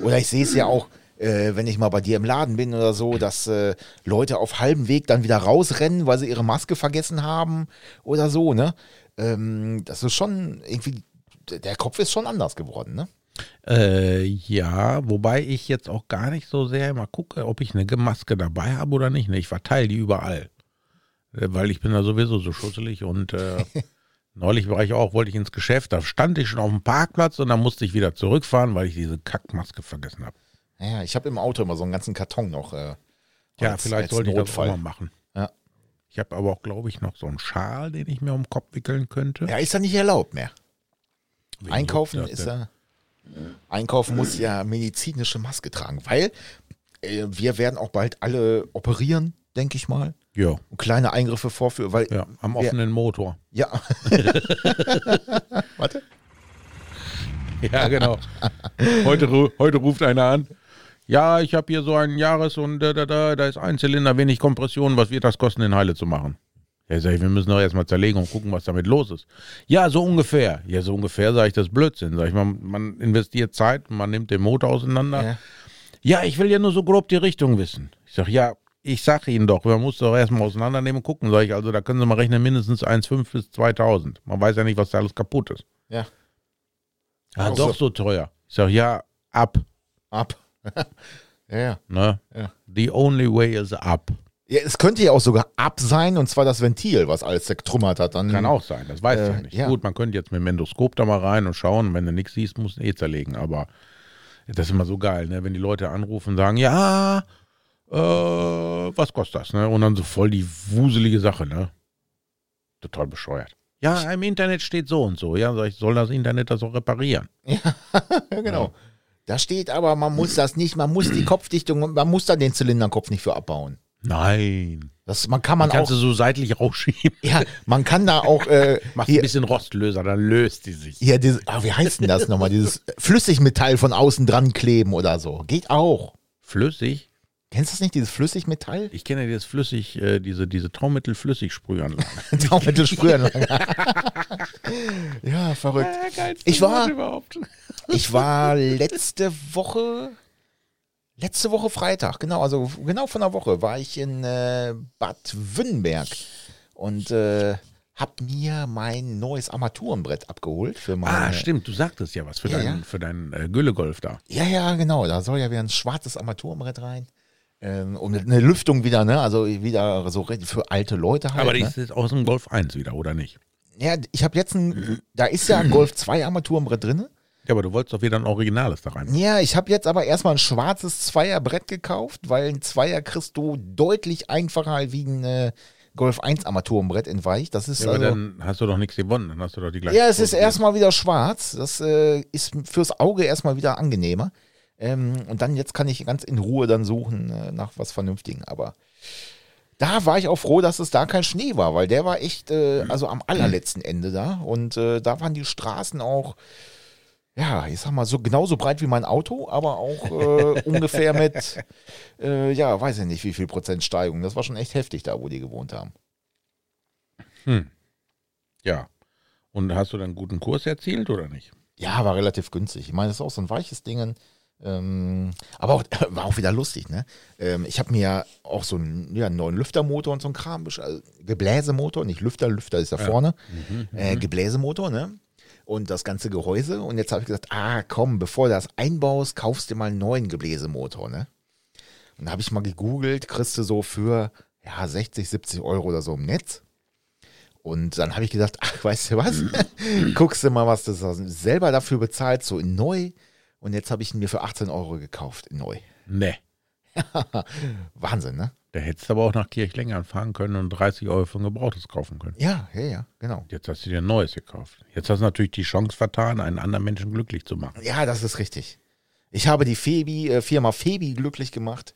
Oder ich sehe es ja auch, äh, wenn ich mal bei dir im Laden bin oder so, dass äh, Leute auf halbem Weg dann wieder rausrennen, weil sie ihre Maske vergessen haben oder so, ne? Ähm, das ist schon irgendwie, der Kopf ist schon anders geworden, ne? Äh, ja, wobei ich jetzt auch gar nicht so sehr immer gucke, ob ich eine Maske dabei habe oder nicht. Ne, Ich verteile die überall. Äh, Weil ich bin da sowieso so schusselig und äh, neulich war ich auch, wollte ich ins Geschäft, da stand ich schon auf dem Parkplatz und dann musste ich wieder zurückfahren, weil ich diese Kackmaske vergessen habe. Ja, ich habe im Auto immer so einen ganzen Karton noch. Äh, Ja, als- vielleicht als sollte ich das auch mal machen. Ja. Ich habe aber auch, glaube ich, noch so einen Schal, den ich mir um den Kopf wickeln könnte. Ja, ist ja nicht erlaubt mehr. Wegen Einkaufen ist ja. Einkaufen muss ja medizinische Maske tragen, weil äh, wir werden auch bald alle operieren, denke ich mal. Ja, Und kleine Eingriffe vorführen, weil. ja, am offenen Motor. Ja. Warte. Ja, genau. heute, heute ruft einer an. Ja, ich habe hier so einen Jahres- und da, da, da, da ist ein Zylinder, wenig Kompression. Was wird das kosten, den Heile zu machen? Ja, sag ich, wir müssen doch erstmal zerlegen und gucken, was damit los ist. Ja, so ungefähr. Ja, so ungefähr sage ich das Blödsinn. Sag ich, man, man investiert Zeit, man nimmt den Motor auseinander. Ja. Ja, ich will ja nur so grob die Richtung wissen. Ich sag, ja, ich sag Ihnen doch, man muss doch erstmal auseinandernehmen und gucken. Sag ich, also da können Sie mal rechnen, mindestens 1,5 bis 2.000. Man weiß ja nicht, was da alles kaputt ist. Ja. Ah, Ach doch so. teuer. Ich sag, ja, ab. Ab. ja, ja. Ne? Ja. The only way is up. Ja, es könnte ja auch sogar ab sein, und zwar das Ventil, was alles zertrümmert hat. Dann, Kann auch sein, das weiß ich Äh, ja nicht. ja. Gut, man könnte jetzt mit dem Endoskop da mal rein und schauen. Wenn du nichts siehst, musst du eh zerlegen. Aber das ist immer so geil, ne? wenn die Leute anrufen und sagen, ja, äh, was kostet das? Ne? Und dann so voll die wuselige Sache. Ne? Total bescheuert. Ja, im Internet steht so und so. Ja, sag ich, soll das Internet das auch reparieren? Ja, genau. Da steht aber, man muss das nicht, man muss die Kopfdichtung, man muss da den Zylinderkopf nicht für abbauen. Nein. Das, man kann man Kannst auch, du so seitlich rausschieben. ja, man kann da auch, äh, Machst ein bisschen Rostlöser, dann löst die sich. hier dieses, ah, wie heißt denn das nochmal, dieses Flüssigmetall von außen dran kleben oder so. Geht auch. Flüssig? Kennst du das nicht, dieses Flüssigmetall? Ich kenne das flüssig, äh, diese, diese Traumittel-Flüssigsprühanlage. Traumittelspüren. ja, verrückt. Ich war-. Ich war letzte Woche, letzte Woche Freitag, genau, also genau von der Woche, war ich in äh, Bad Wünnberg und äh, hab mir mein neues Armaturenbrett abgeholt für meine. Ah, stimmt, du sagtest ja was für Ja, deinen ja. für deinen äh, Güllegolf da. Ja, ja, genau. Da soll ja wieder ein schwarzes Armaturenbrett rein. Ähm, und eine Lüftung wieder, ne? Also wieder so für alte Leute halt. Aber die ne? ist jetzt aus dem Golf 1 wieder, oder nicht? Ja, ich habe jetzt ein, da ist ja ein Golf 2 Armaturenbrett drin. Ja, aber du wolltest doch wieder ein Originales da rein. Ja, ich habe jetzt aber erstmal ein schwarzes Zweierbrett gekauft, weil ein Zweier kriegst du deutlich einfacher wie ein äh, Golf 1 Armaturenbrett in Weich. Das ist Ja, aber also, dann hast du doch nichts gewonnen, dann hast du doch die gleiche ja, es ist erstmal wieder schwarz. Das äh, ist fürs Auge erstmal wieder angenehmer. Ähm, und dann jetzt kann ich ganz in Ruhe dann suchen äh, nach was Vernünftigen. Aber da war ich auch froh, dass es da kein Schnee war, weil der war echt, äh, also am allerletzten Ende da. Und äh, da waren die Straßen auch, ja, ich sag mal, so genauso breit wie mein Auto, aber auch äh, ungefähr mit, äh, ja, weiß ich nicht, wie viel Prozent Steigung. Das war schon echt heftig da, wo die gewohnt haben. Ja. Und hast du dann einen guten Kurs erzielt oder nicht? Ja, war relativ günstig. Ich meine, das ist auch so ein weiches Ding. Ähm, aber auch, war auch wieder lustig, ne? Ähm, ich habe mir ja auch so einen, ja, einen neuen Lüftermotor und so einen Kram, also Gebläsemotor, nicht Lüfter, Lüfter ist da vorne. Äh, Gebläsemotor, ne? Und das ganze Gehäuse. Und jetzt habe ich gesagt, ah komm, bevor du das einbaust, kaufst du mal einen neuen Gebläsemotor, ne? Und da habe ich mal gegoogelt, kriegst du so für ja, 60, 70 Euro oder so im Netz. Und dann habe ich gedacht, ach, weißt du was? Guckst du mal, was du selber dafür bezahlt, so in neu. Und jetzt habe ich ihn mir für 18 Euro gekauft, in neu. Ne. Wahnsinn, ne? Da hättest du aber auch nach Kirchlengern fahren können und 30 Euro für ein Gebrauchtes kaufen können. Ja, ja, ja, genau. Jetzt hast du dir ein neues gekauft. Jetzt hast du natürlich die Chance vertan, einen anderen Menschen glücklich zu machen. Ja, das ist richtig. Ich habe die Febi, äh, Firma Febi glücklich gemacht.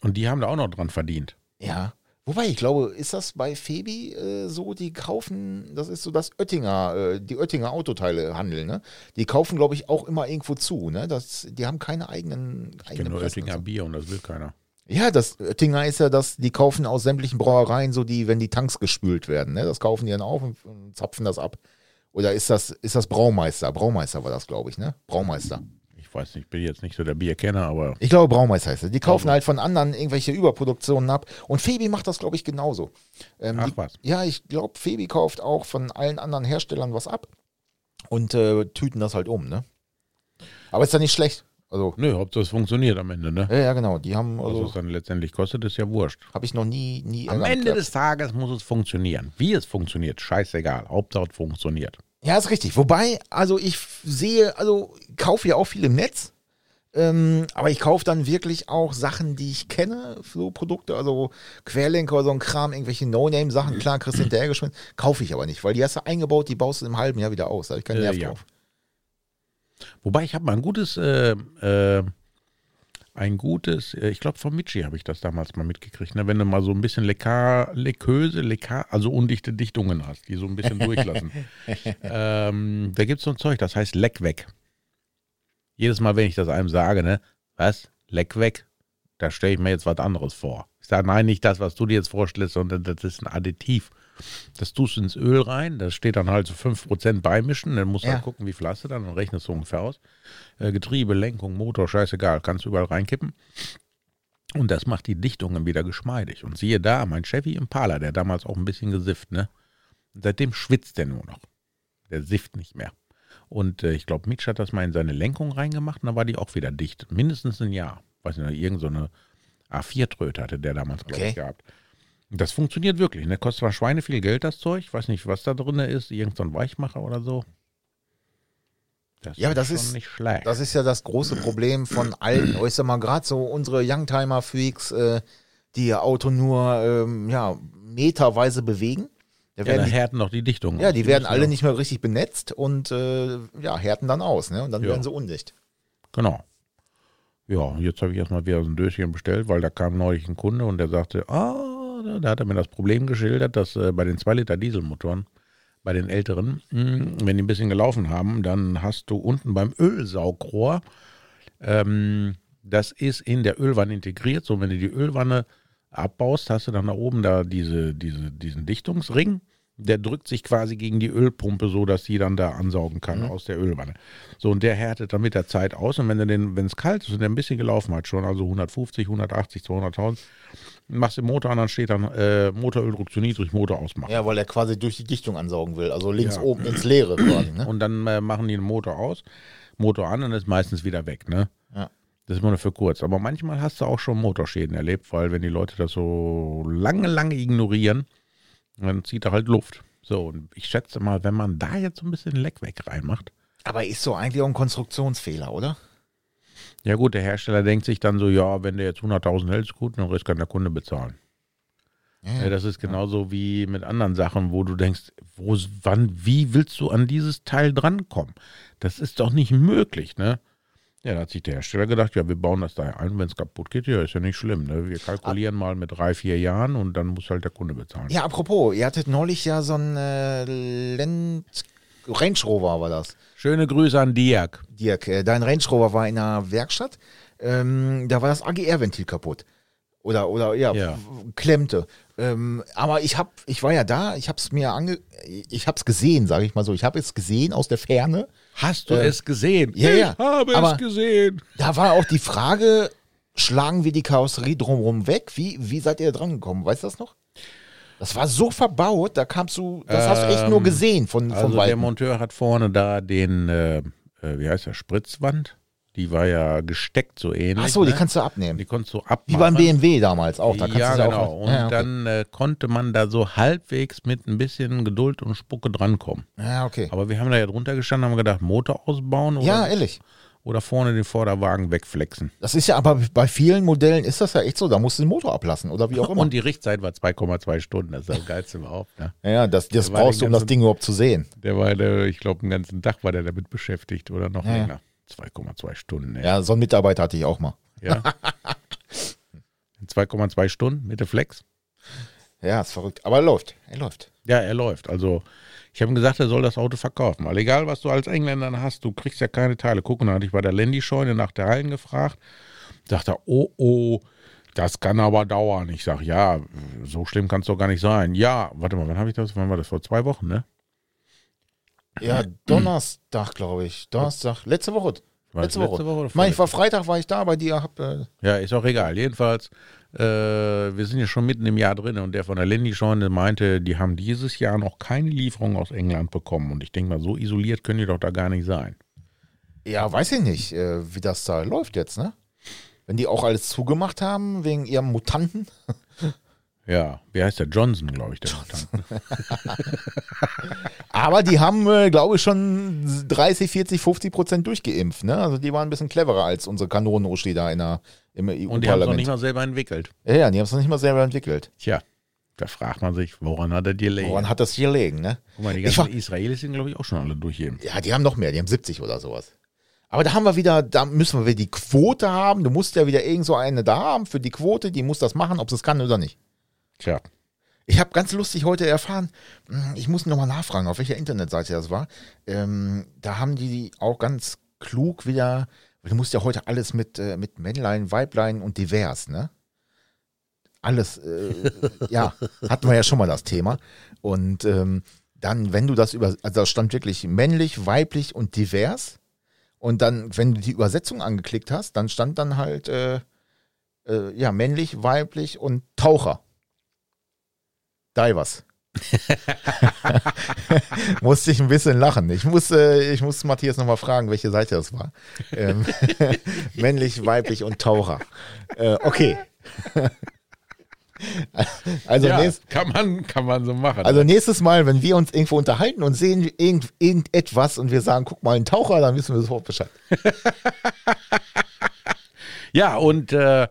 Und die haben da auch noch dran verdient. Ja. Wobei, ich glaube, ist das bei Febi äh, so, die kaufen, das ist so das Oettinger, äh, die Oettinger Autoteile handeln, ne? Die kaufen, glaube ich, auch immer irgendwo zu, ne? Das, die haben keine eigenen, Ich kenne nur Oettinger so. Bier und das will keiner. Ja, das Oettinger ist ja das, die kaufen aus sämtlichen Brauereien so die, wenn die Tanks gespült werden, ne? Das kaufen die dann auf und, und zapfen das ab. Oder ist das, ist das Braumeister? Braumeister war das, glaube ich, ne? Braumeister. Ich weiß nicht, ich bin jetzt nicht so der Bierkenner, aber Ich glaube, Braumeister heißt es. Die kaufen Glaube. halt von anderen irgendwelche Überproduktionen ab. Und Febi macht das, glaube ich, genauso. Ähm, Ach die, was. Ja, ich glaube, Febi kauft auch von allen anderen Herstellern was ab und äh, tüten das halt um, ne? Aber ist ja nicht schlecht. Also, nö, Hauptsache es funktioniert am Ende, ne? ja, ja, genau. Die haben, Was also, es dann letztendlich kostet, ist ja wurscht. habe ich noch nie, nie Am Ende gehabt. des Tages muss es funktionieren. Wie es funktioniert, scheißegal. Hauptsache es funktioniert. Ja, ist richtig. Wobei, also ich sehe, also kaufe ja auch viel im Netz. Ähm, aber ich kaufe dann wirklich auch Sachen, die ich kenne, so Produkte, also Querlenker oder so ein Kram, irgendwelche No-Name-Sachen, klar, kriegst du hinterher geschmissen, kaufe ich aber nicht, weil die hast du eingebaut, die baust du im halben Jahr wieder aus. Da habe ich keinen Äh, Nerv ja. drauf. Wobei ich habe mal ein gutes, äh, äh, ein gutes, äh, ich glaube von Michi habe ich das damals mal mitgekriegt, ne? wenn du mal so ein bisschen Lekar, Leköse, Lekar, also undichte Dichtungen hast, die so ein bisschen durchlassen. ähm, da gibt es so ein Zeug, das heißt Leck weg. Jedes Mal, wenn ich das einem sage, ne, was, Leck weg, da stelle ich mir jetzt was anderes vor. Ich sage, nein, nicht das, was du dir jetzt vorstellst, sondern das ist ein Additiv. Das tust du ins Öl rein, das steht dann halt so 5% beimischen, dann musst du Ja. halt gucken, wie viel hast du dann und rechnest so ungefähr aus. Äh, Getriebe, Lenkung, Motor, scheißegal, kannst du überall reinkippen. Und das macht die Dichtungen wieder geschmeidig. Und siehe da, mein Chevy Impala, der damals auch ein bisschen gesifft, ne? Seitdem schwitzt der nur noch. Der sifft nicht mehr. Und äh, ich glaube, Mitch hat das mal in seine Lenkung reingemacht und da war die auch wieder dicht. Mindestens ein Jahr. Weiß nicht, irgend so eine A4-Tröte hatte der damals, glaube Okay. ich, gehabt. Das funktioniert wirklich. Ne? Kostet zwar Schweine viel Geld, das Zeug. Ich weiß nicht, was da drin ist. Irgend so ein Weichmacher oder so. Das Ja, aber das ist- nicht schlecht. Das ist ja das große Problem von allen, ich sag mal, gerade so unsere Youngtimer-Freaks, äh, die ihr Auto nur ähm, ja, meterweise bewegen. Da ja, werden da die, härten noch die Dichtungen. ja, aus. die werden alle nicht mehr richtig benetzt und äh, ja, härten dann aus, ne? Und dann Ja. werden sie undicht. Genau. Ja, jetzt habe ich erstmal wieder so ein Döschen bestellt, weil da kam neulich ein Kunde und der sagte, ah, da- da hat er mir das Problem geschildert, dass äh, bei den 2 Liter Dieselmotoren, bei den älteren, mh, wenn die ein bisschen gelaufen haben, dann hast du unten beim Ölsaugrohr, ähm, das ist in der Ölwanne integriert, so wenn du die Ölwanne abbaust, hast du dann da oben da diese, diese, diesen Dichtungsring, der drückt sich quasi gegen die Ölpumpe so, dass die dann da ansaugen kann aus der Ölwanne. So, und der härtet dann mit der Zeit aus. Und wenn du den, wenn es kalt ist und der ein bisschen gelaufen hat, schon, also 150, 180, 200.000, machst den Motor an, dann steht dann äh, Motoröldruck zu niedrig, Motor ausmachen. Ja, weil er quasi durch die Dichtung ansaugen will, also links Ja. oben ins Leere quasi, ne? Und dann äh, machen die den Motor aus, Motor an und ist meistens wieder weg, ne? Ja. Das ist immer nur für kurz. Aber manchmal hast du auch schon Motorschäden erlebt, weil wenn die Leute das so lange, lange ignorieren, dann zieht er halt Luft. So, und ich schätze mal, wenn man da jetzt so ein bisschen Leck weg reinmacht, Aber ist so eigentlich auch ein Konstruktionsfehler, oder? ja gut, der Hersteller denkt sich dann so, ja, wenn der jetzt 100.000 hält, ist gut, den Rest kann der Kunde bezahlen. Ja, das ist genauso wie mit anderen Sachen, wo du denkst, wo, wann, wie willst du an dieses Teil drankommen? Das ist doch nicht möglich, ne? Ja, da hat sich der Hersteller gedacht, ja, wir bauen das da ein, wenn es kaputt geht, ja, ist ja nicht schlimm, ne? Wir kalkulieren mal mit drei, vier Jahren und dann muss halt der Kunde bezahlen. Ja, apropos, ihr hattet neulich ja so ein äh, Land Range Rover war das. Schöne Grüße an Dirk. Dirk, äh, dein Range Rover war in einer Werkstatt. Ähm, da war das AGR-Ventil kaputt. Oder, oder ja, Ja. klemmte. Ähm, aber ich hab, ich war ja da, ich hab's mir ange, ich hab's gesehen, sage ich mal so. Ich habe es gesehen aus der Ferne. Hast du Äh, es gesehen? ja, ja, Ich habe aber- es gesehen. Da war auch die Frage, schlagen wir die Karosserie drumherum weg? Wie, wie seid ihr da dran gekommen? Weißt du das noch? Das war so verbaut, da kamst du, das hast du echt nur Ähm, gesehen von, Also von der Weitem. Monteur hat vorne da den, äh, äh, wie heißt der, Spritzwand. Die war ja gesteckt so ähnlich. Ach so, die ne? kannst du abnehmen. die konntest du abmachen. Wie beim BMW damals auch. Da kannst ja, du genau. auch. Und ja, okay. dann äh, konnte man da so halbwegs mit ein bisschen Geduld und Spucke drankommen. Ja, okay. Aber wir haben da ja drunter gestanden, haben gedacht, Motor ausbauen oder, Ja, ehrlich. oder vorne den Vorderwagen wegflexen. Das ist ja aber bei vielen Modellen ist das ja echt so. Da musst du den Motor ablassen oder wie auch immer. Und die Richtzeit war 2,2 Stunden. Das ist das Geilste überhaupt. Ne? ja, das, das brauchst du, um das ganzen- Ding überhaupt zu sehen. Der war, der, ich glaube, den ganzen Tag war der damit beschäftigt oder noch ja. länger. 2,2 Stunden. Ey. Ja, so einen Mitarbeiter hatte ich auch mal. Ja. 2,2 Stunden mit der Flex. Ja, ist verrückt. Aber er läuft. Er läuft. Ja, er läuft. Also, ich habe ihm gesagt, er soll das Auto verkaufen. Weil egal, was du als Engländer hast, du kriegst ja keine Teile. Gucken, da hatte ich bei der Landy-Scheune nach Teilen gefragt. Dachte, oh, oh, das kann aber dauern. Ich sage, ja, so schlimm kann es doch gar nicht sein. Ja, warte mal, wann habe ich das? Wann war das? Vor zwei Wochen, ne? Ja, Donnerstag, glaube ich. Donnerstag. Letzte Woche. Letzte das Woche. letzte Woche oder Ich war Freitag, war ich da bei dir. Hab, äh, Ja, ist auch egal. Jedenfalls, äh, wir sind ja schon mitten im Jahr drin und der von der Landy-Scheune meinte, die haben dieses Jahr noch keine Lieferung aus England bekommen. Und ich denke mal, so isoliert können die doch da gar nicht sein. ja, weiß ich nicht, äh, wie das da läuft jetzt, ne? Wenn die auch alles zugemacht haben wegen ihrem Mutanten. Ja, wie heißt der? Johnson, glaube ich, der Mutant. Aber die haben, äh, glaube ich, schon 30, 40, 50 Prozent durchgeimpft, ne? Also die waren ein bisschen cleverer als unsere Kanonen-Uschi da in der, im Und die haben es noch EU-Parlament. nicht mal selber entwickelt. Ja, ja, die haben es noch nicht mal selber entwickelt. Tja, da fragt man sich, woran hat er dir gelegen? Woran hat das hier liegen, ne? Guck mal, die ganzen Israelis sind, glaube ich, auch schon alle durchgeimpft. Ja, die haben noch mehr, die haben 70 oder sowas. Aber da haben wir wieder, da müssen wir wieder die Quote haben. Du musst ja wieder irgend so eine da haben für die Quote, die muss das machen, ob sie es kann oder nicht. Tja, Ich habe ganz lustig heute erfahren, hm, ich muss nochmal nachfragen, auf welcher Internetseite das war. Ähm, da haben die auch ganz klug wieder, du musst ja heute alles mit, äh, mit Männlein, Weiblein und divers, ne? Alles, äh, ja, hatten wir ja schon mal das Thema. Und ähm, dann, wenn du das über, also da stand wirklich männlich, weiblich und divers. Und dann, wenn du die Übersetzung angeklickt hast, dann stand dann halt, äh, äh, ja, männlich, weiblich und Taucher. Divers. Musste ich ein bisschen lachen. Ich muss, äh, ich muss Matthias nochmal fragen, welche Seite das war. Ähm, männlich, weiblich und Taucher. Äh, okay. also, ja nächst, kann, man, kann man so machen. also nächstes Mal, wenn wir uns irgendwo unterhalten und sehen irgend, irgendetwas und wir sagen, guck mal, ein Taucher, dann wissen wir sofort Bescheid. ja, und äh,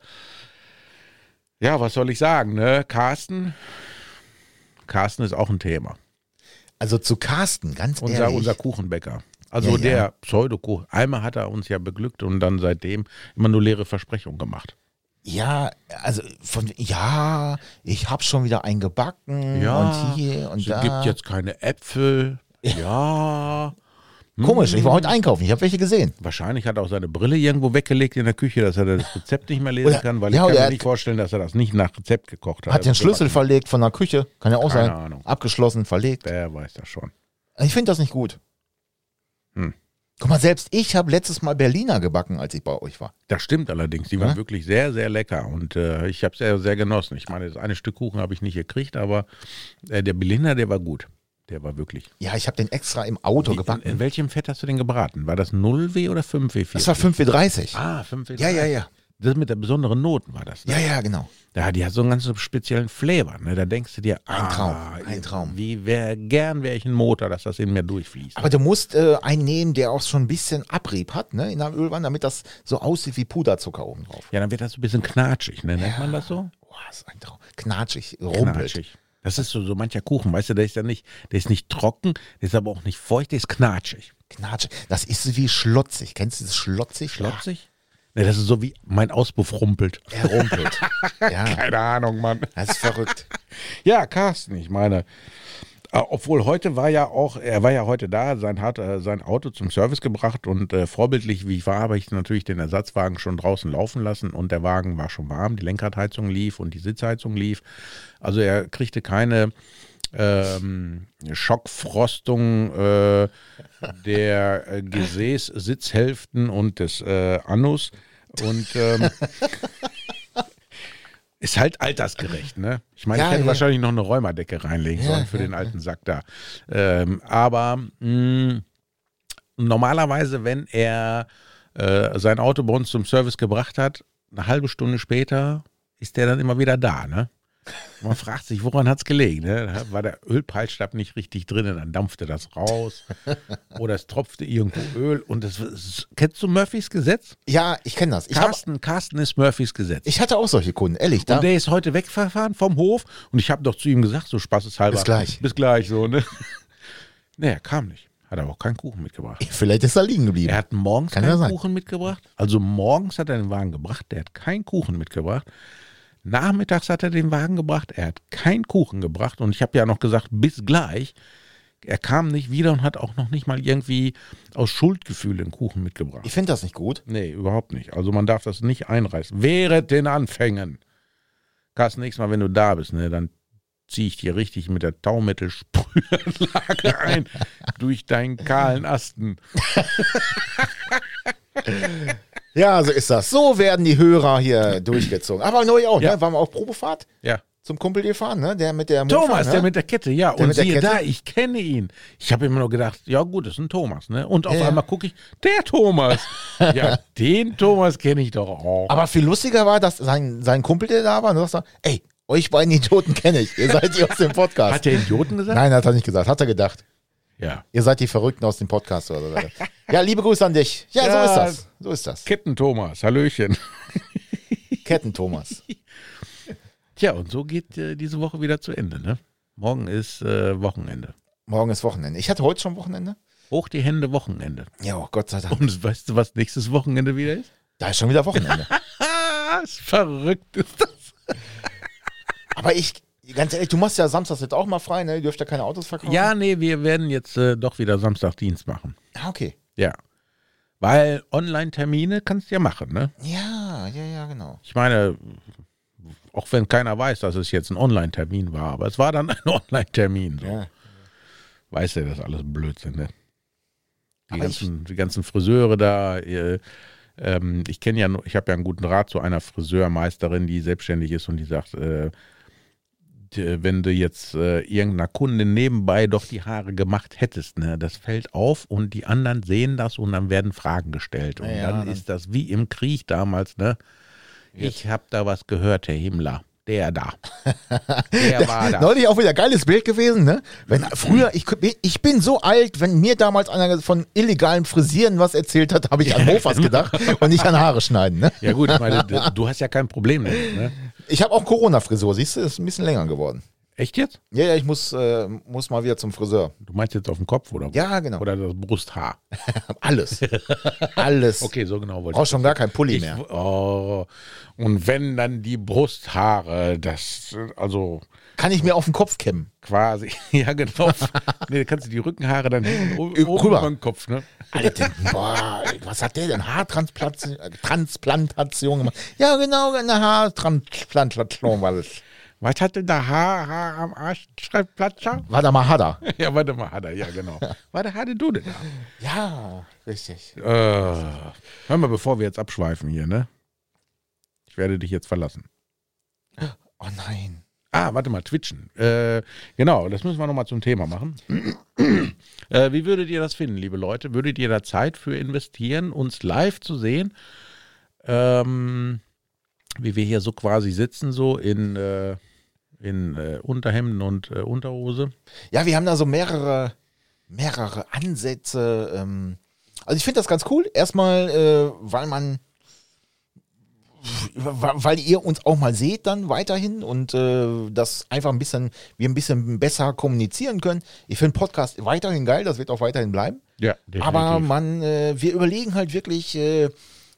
ja, was soll ich sagen, ne? Carsten, Carsten ist auch ein Thema. Also zu Carsten, ganz Unser, ehrlich. unser Kuchenbäcker. Also Ja, ja. der Pseudokuchen. Einmal hat er uns ja beglückt und dann seitdem immer nur leere Versprechungen gemacht. Ja, also von ja, ich habe schon wieder einen gebacken Ja, und hier und Es da. gibt jetzt keine Äpfel. Ja. Komisch, ich war heute einkaufen, ich habe welche gesehen. Wahrscheinlich hat er auch seine Brille irgendwo weggelegt in der Küche, dass er das Rezept nicht mehr lesen Oder- kann, weil ja, ich kann mir nicht vorstellen, dass er das nicht nach Rezept gekocht hat. Hat den Schlüssel sowas- verlegt von der Küche, kann ja auch Keine sein. Ahnung. Abgeschlossen, verlegt. Wer weiß das schon. Ich finde das nicht gut. Hm. Guck mal, selbst ich habe letztes Mal Berliner gebacken, als ich bei euch war. Das stimmt allerdings. Die Ja? waren wirklich sehr, sehr lecker und äh, ich habe es sehr, sehr genossen. Ich meine, das eine Stück Kuchen habe ich nicht gekriegt, aber äh, der Berliner, der war gut. Der war wirklich. Ja, ich habe den extra im Auto Wie- gebacken. In, in welchem Fett hast du den gebraten? War das 0W oder 5W? das war 5W30. Ah, 5W. Ja, ja, ja. Das mit der besonderen Noten war das. Ne? Ja, ja, genau. Ja, die hat so einen ganz speziellen Flavor. Ne? Da denkst du dir, Ein ah, Traum, ein Traum. Wie wär, gern wäre ich ein Motor, dass das in mir durchfließt. Aber du musst äh, einen nehmen, der auch schon ein bisschen Abrieb hat, ne, in der Ölwanne, damit das so aussieht wie Puderzucker oben drauf. ja, dann wird das so ein bisschen knatschig, ne? nennt man das so? Boah, ist ein Traum. Knatschig, rumpelt. Knatschig. Das ist so, so mancher Kuchen, weißt du, der ist ja nicht, der ist nicht trocken, der ist aber auch nicht feucht, der ist knatschig. Knatschig. Das ist so wie schlotzig. Kennst du das schlotzig? Schlotzig? Ne, das ist so wie mein Auspuff rumpelt. Er rumpelt. ja, Keine Ahnung, Mann. das ist verrückt. Ja, Carsten, ich meine, obwohl heute war ja auch, er war ja heute da, sein, hat äh, sein Auto zum Service gebracht und äh, vorbildlich wie ich war, habe ich natürlich den Ersatzwagen schon draußen laufen lassen und der Wagen war schon warm, die Lenkradheizung lief und die Sitzheizung lief. Also er kriegte keine ähm, Schockfrostung äh, der äh, Gesäß, Sitzhälften und des äh, Anus. Und ähm, Ist halt altersgerecht, ne? Ich meine, Ja, ich hätte ja. wahrscheinlich noch eine Räumerdecke reinlegen Ja, sollen für ja, den alten Sack da. Ähm, aber mh, normalerweise, wenn er äh, sein Auto bei uns zum Service gebracht hat, eine halbe Stunde später ist der dann immer wieder da, ne? Man fragt sich, woran hat es gelegen? Ne? War der Ölpeilstab nicht richtig drin, dann dampfte das raus. Oder es tropfte irgendwo Öl. Und das, das kennst du Murphys Gesetz? Ja, ich kenne das. Ich, hab, Carsten, Carsten ist Murphys Gesetz. ich hatte auch solche Kunden, ehrlich. Da, Und der ist heute weggefahren vom Hof und ich habe doch zu ihm gesagt, so spaßeshalber. Bis gleich. Bis gleich, so, ne? Er kam nicht. Hat aber auch keinen Kuchen mitgebracht. vielleicht ist er liegen geblieben. Er hat morgens Kann keinen. Kuchen mitgebracht. Also morgens hat er den Wagen gebracht, der hat keinen Kuchen mitgebracht. Nachmittags hat er den Wagen gebracht, er hat keinen Kuchen gebracht. Und ich habe ja noch gesagt, bis gleich. Er kam nicht wieder und hat auch noch nicht mal irgendwie aus Schuldgefühl einen Kuchen mitgebracht. Ich finde das nicht gut. Nee, überhaupt nicht. Also man darf das nicht einreißen. Während den Anfängen. Carsten, nächstes Mal, wenn du da bist, ne, dann ziehe ich dir richtig mit der Taumittelsprühanlage ein durch deinen kahlen Asten. Ja, so ist das. So werden die Hörer hier durchgezogen. Aber neu auch, Ja. ne? Waren wir auf Probefahrt Ja. zum Kumpel gefahren, ne? Der mit der Thomas, Mofa, ne? der mit der Kette, ja. und der siehe Kette? da, ich kenne ihn. Ich habe immer nur gedacht, ja gut, das ist ein Thomas, ne? Und auf Ja, einmal gucke ich, der Thomas. ja, den Thomas kenne ich doch auch. Aber viel lustiger war, dass sein, sein Kumpel, der da war, ne, sagt, ey, euch beiden Idioten kenne ich. Ihr seid die aus dem Podcast. Hat der Idioten gesagt? Nein, hat er nicht gesagt. Hat er gedacht. Ja. Ihr seid die Verrückten aus dem Podcast oder. Ja, liebe Grüße an dich. Ja, Ja. so ist das. So ist das. Ketten Thomas, Hallöchen. Ketten Thomas. Tja, und so geht äh, diese Woche wieder zu Ende, ne? Morgen ist äh, Wochenende. Morgen ist Wochenende. Ich hatte heute schon Wochenende. Hoch die Hände, Wochenende. Ja, oh Gott sei Dank. Und weißt du, was nächstes Wochenende wieder ist? Da ist schon wieder Wochenende. Verrückt ist das. Aber ich, ganz ehrlich, du machst ja samstags jetzt auch mal frei, ne? Ihr dürft ja keine Autos verkaufen. Ja, nee, wir werden jetzt äh, doch wieder Samstagdienst machen. Ah, okay. Ja. Weil Online-Termine kannst du ja machen, ne? Ja, ja, ja, genau. Ich meine, auch wenn keiner weiß, dass es jetzt ein Online-Termin war, aber es war dann ein Online-Termin. So. Ja. Weiß ja, das ist alles Blödsinn, ne? Die, ganzen, die ganzen Friseure da, äh, ähm, ich kenne ja, ich habe ja einen guten Rat zu einer Friseurmeisterin, die selbstständig ist und die sagt, äh, wenn du jetzt äh, irgendeiner Kundin nebenbei doch die Haare gemacht hättest, ne, das fällt auf und die anderen sehen das und dann werden Fragen gestellt. Und Ja, dann dann- ist das wie im Krieg damals, ne? Ich habe da was gehört, Herr Himmler. Der da. Der war da. Neulich auch wieder geiles Bild gewesen, ne? Wenn früher, ich, ich bin so alt, wenn mir damals einer von illegalen Frisieren was erzählt hat, habe ich an Mofas gedacht und nicht an Haare schneiden, ne? Ja gut, ich meine, du- du hast ja kein Problem damit, ne? Ich habe auch Corona-Frisur, siehst du, ist ein bisschen länger geworden. Echt jetzt? Ja, ja, ich muss, äh, muss mal wieder zum Friseur. Du meinst jetzt auf dem Kopf oder? Ja, genau. Oder das Brusthaar? Alles. Alles. Okay, so genau wollte Brauchst schon gar kein Pulli ich. mehr. Oh, und wenn dann die Brusthaare, das, also Kann ich mir auf den Kopf kämmen. quasi, ja genau. nee, kannst du die Rückenhaare dann rüber. über den Kopf, ne? Alter, boah, was hat der denn? Haartransplantation äh, Transplantation gemacht? Ja, genau, eine Haartransplantation war das. Was hat denn da Haar, Haar am Arsch? Schreibt Platscher? War da mal Hadda. Ja, warte mal, er, ja genau. Warte, hatte du denn da? Ja, richtig. Äh, hör mal, bevor wir jetzt abschweifen hier, ne? Ich werde dich jetzt verlassen. Oh nein. Ah, warte mal, Twitchen. Äh, genau, das müssen wir nochmal zum Thema machen. äh, wie würdet ihr das finden, liebe Leute? Würdet ihr da Zeit für investieren, uns live zu sehen? Ähm, wie wir hier so quasi sitzen, so in, äh, in äh, Unterhemden und äh, Unterhose. Ja, wir haben da so mehrere, mehrere Ansätze. Ähm, also ich finde das ganz cool. Erstmal, äh, weil man, weil ihr uns auch mal seht dann weiterhin und äh, das einfach ein bisschen, wir ein bisschen besser kommunizieren können. Ich finde Podcast weiterhin geil, das wird auch weiterhin bleiben. Ja, Aber man, äh, wir überlegen halt wirklich, äh,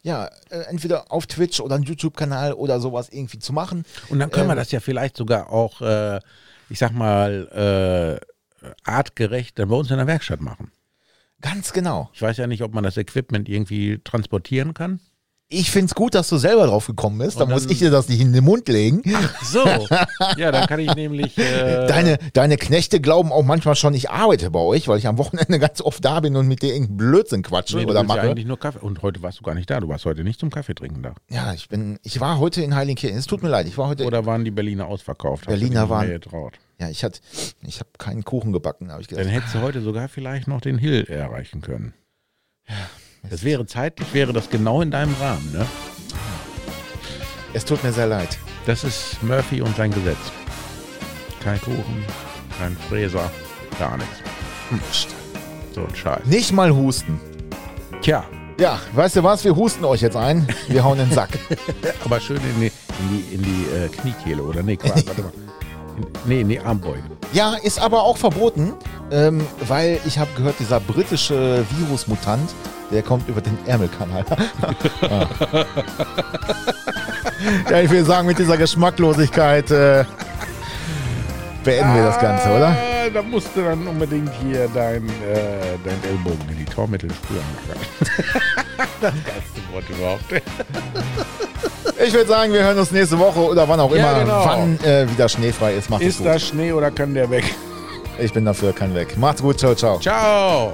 ja, äh, entweder auf Twitch oder einen YouTube-Kanal oder sowas irgendwie zu machen. Und dann können wir Ähm, das ja vielleicht sogar auch, äh, ich sag mal, äh, artgerecht dann bei uns in der Werkstatt machen. Ganz genau. Ich weiß ja nicht, ob man das Equipment irgendwie transportieren kann. Ich finde es gut, dass du selber drauf gekommen bist. Da Und muss dann- ich dir das nicht in den Mund legen. So. ja, dann kann ich nämlich. Äh, Deine, deine Knechte glauben auch manchmal schon, ich arbeite bei euch, weil ich am Wochenende ganz oft da bin und mit dir irgendeinen Blödsinn quatsche nee, oder ja mache. eigentlich nur Kaffee. Und heute warst du gar nicht da. Du warst heute nicht zum Kaffee trinken da. Ja, ich bin, ich war heute in Heiligenkirchen. Es tut mir leid, ich war heute. Oder waren die Berliner ausverkauft? Berliner waren- getraut? ja, ich hatte, ich habe keinen Kuchen gebacken, habe ich Dann gedacht. hättest du heute sogar vielleicht noch den Hill erreichen können. Das wäre zeitlich, wäre das genau in deinem Rahmen, ne? Es tut mir sehr leid. Das ist Murphy und sein Gesetz. Kein Kuchen, kein Fräser, gar nichts. Hm, So ein Scheiß. Nicht mal husten. Tja, Ja, weißt du was? Wir husten euch jetzt ein. Wir hauen den Sack. aber schön in die, in die, in die äh, Kniekehle oder nee, Quatsch, warte mal. Nee, in die Armbeuge. Ja, ist aber auch verboten, ähm, weil ich habe gehört, dieser britische Virusmutant, der kommt über den Ärmelkanal. Ah. ja, ich will sagen, mit dieser Geschmacklosigkeit äh, beenden wir das Ganze, oder? Ah, Da musst du dann unbedingt hier dein, äh, dein Ellbogen in die Tormittel spüren. das geilste Wort überhaupt. Ich würde sagen, wir hören uns nächste Woche oder wann auch Ja, immer, genau. wann äh, wieder schneefrei ist. Macht Ist gut. da Schnee oder kann der weg? Ich bin dafür, kann weg. Macht's gut, ciao, ciao. Ciao!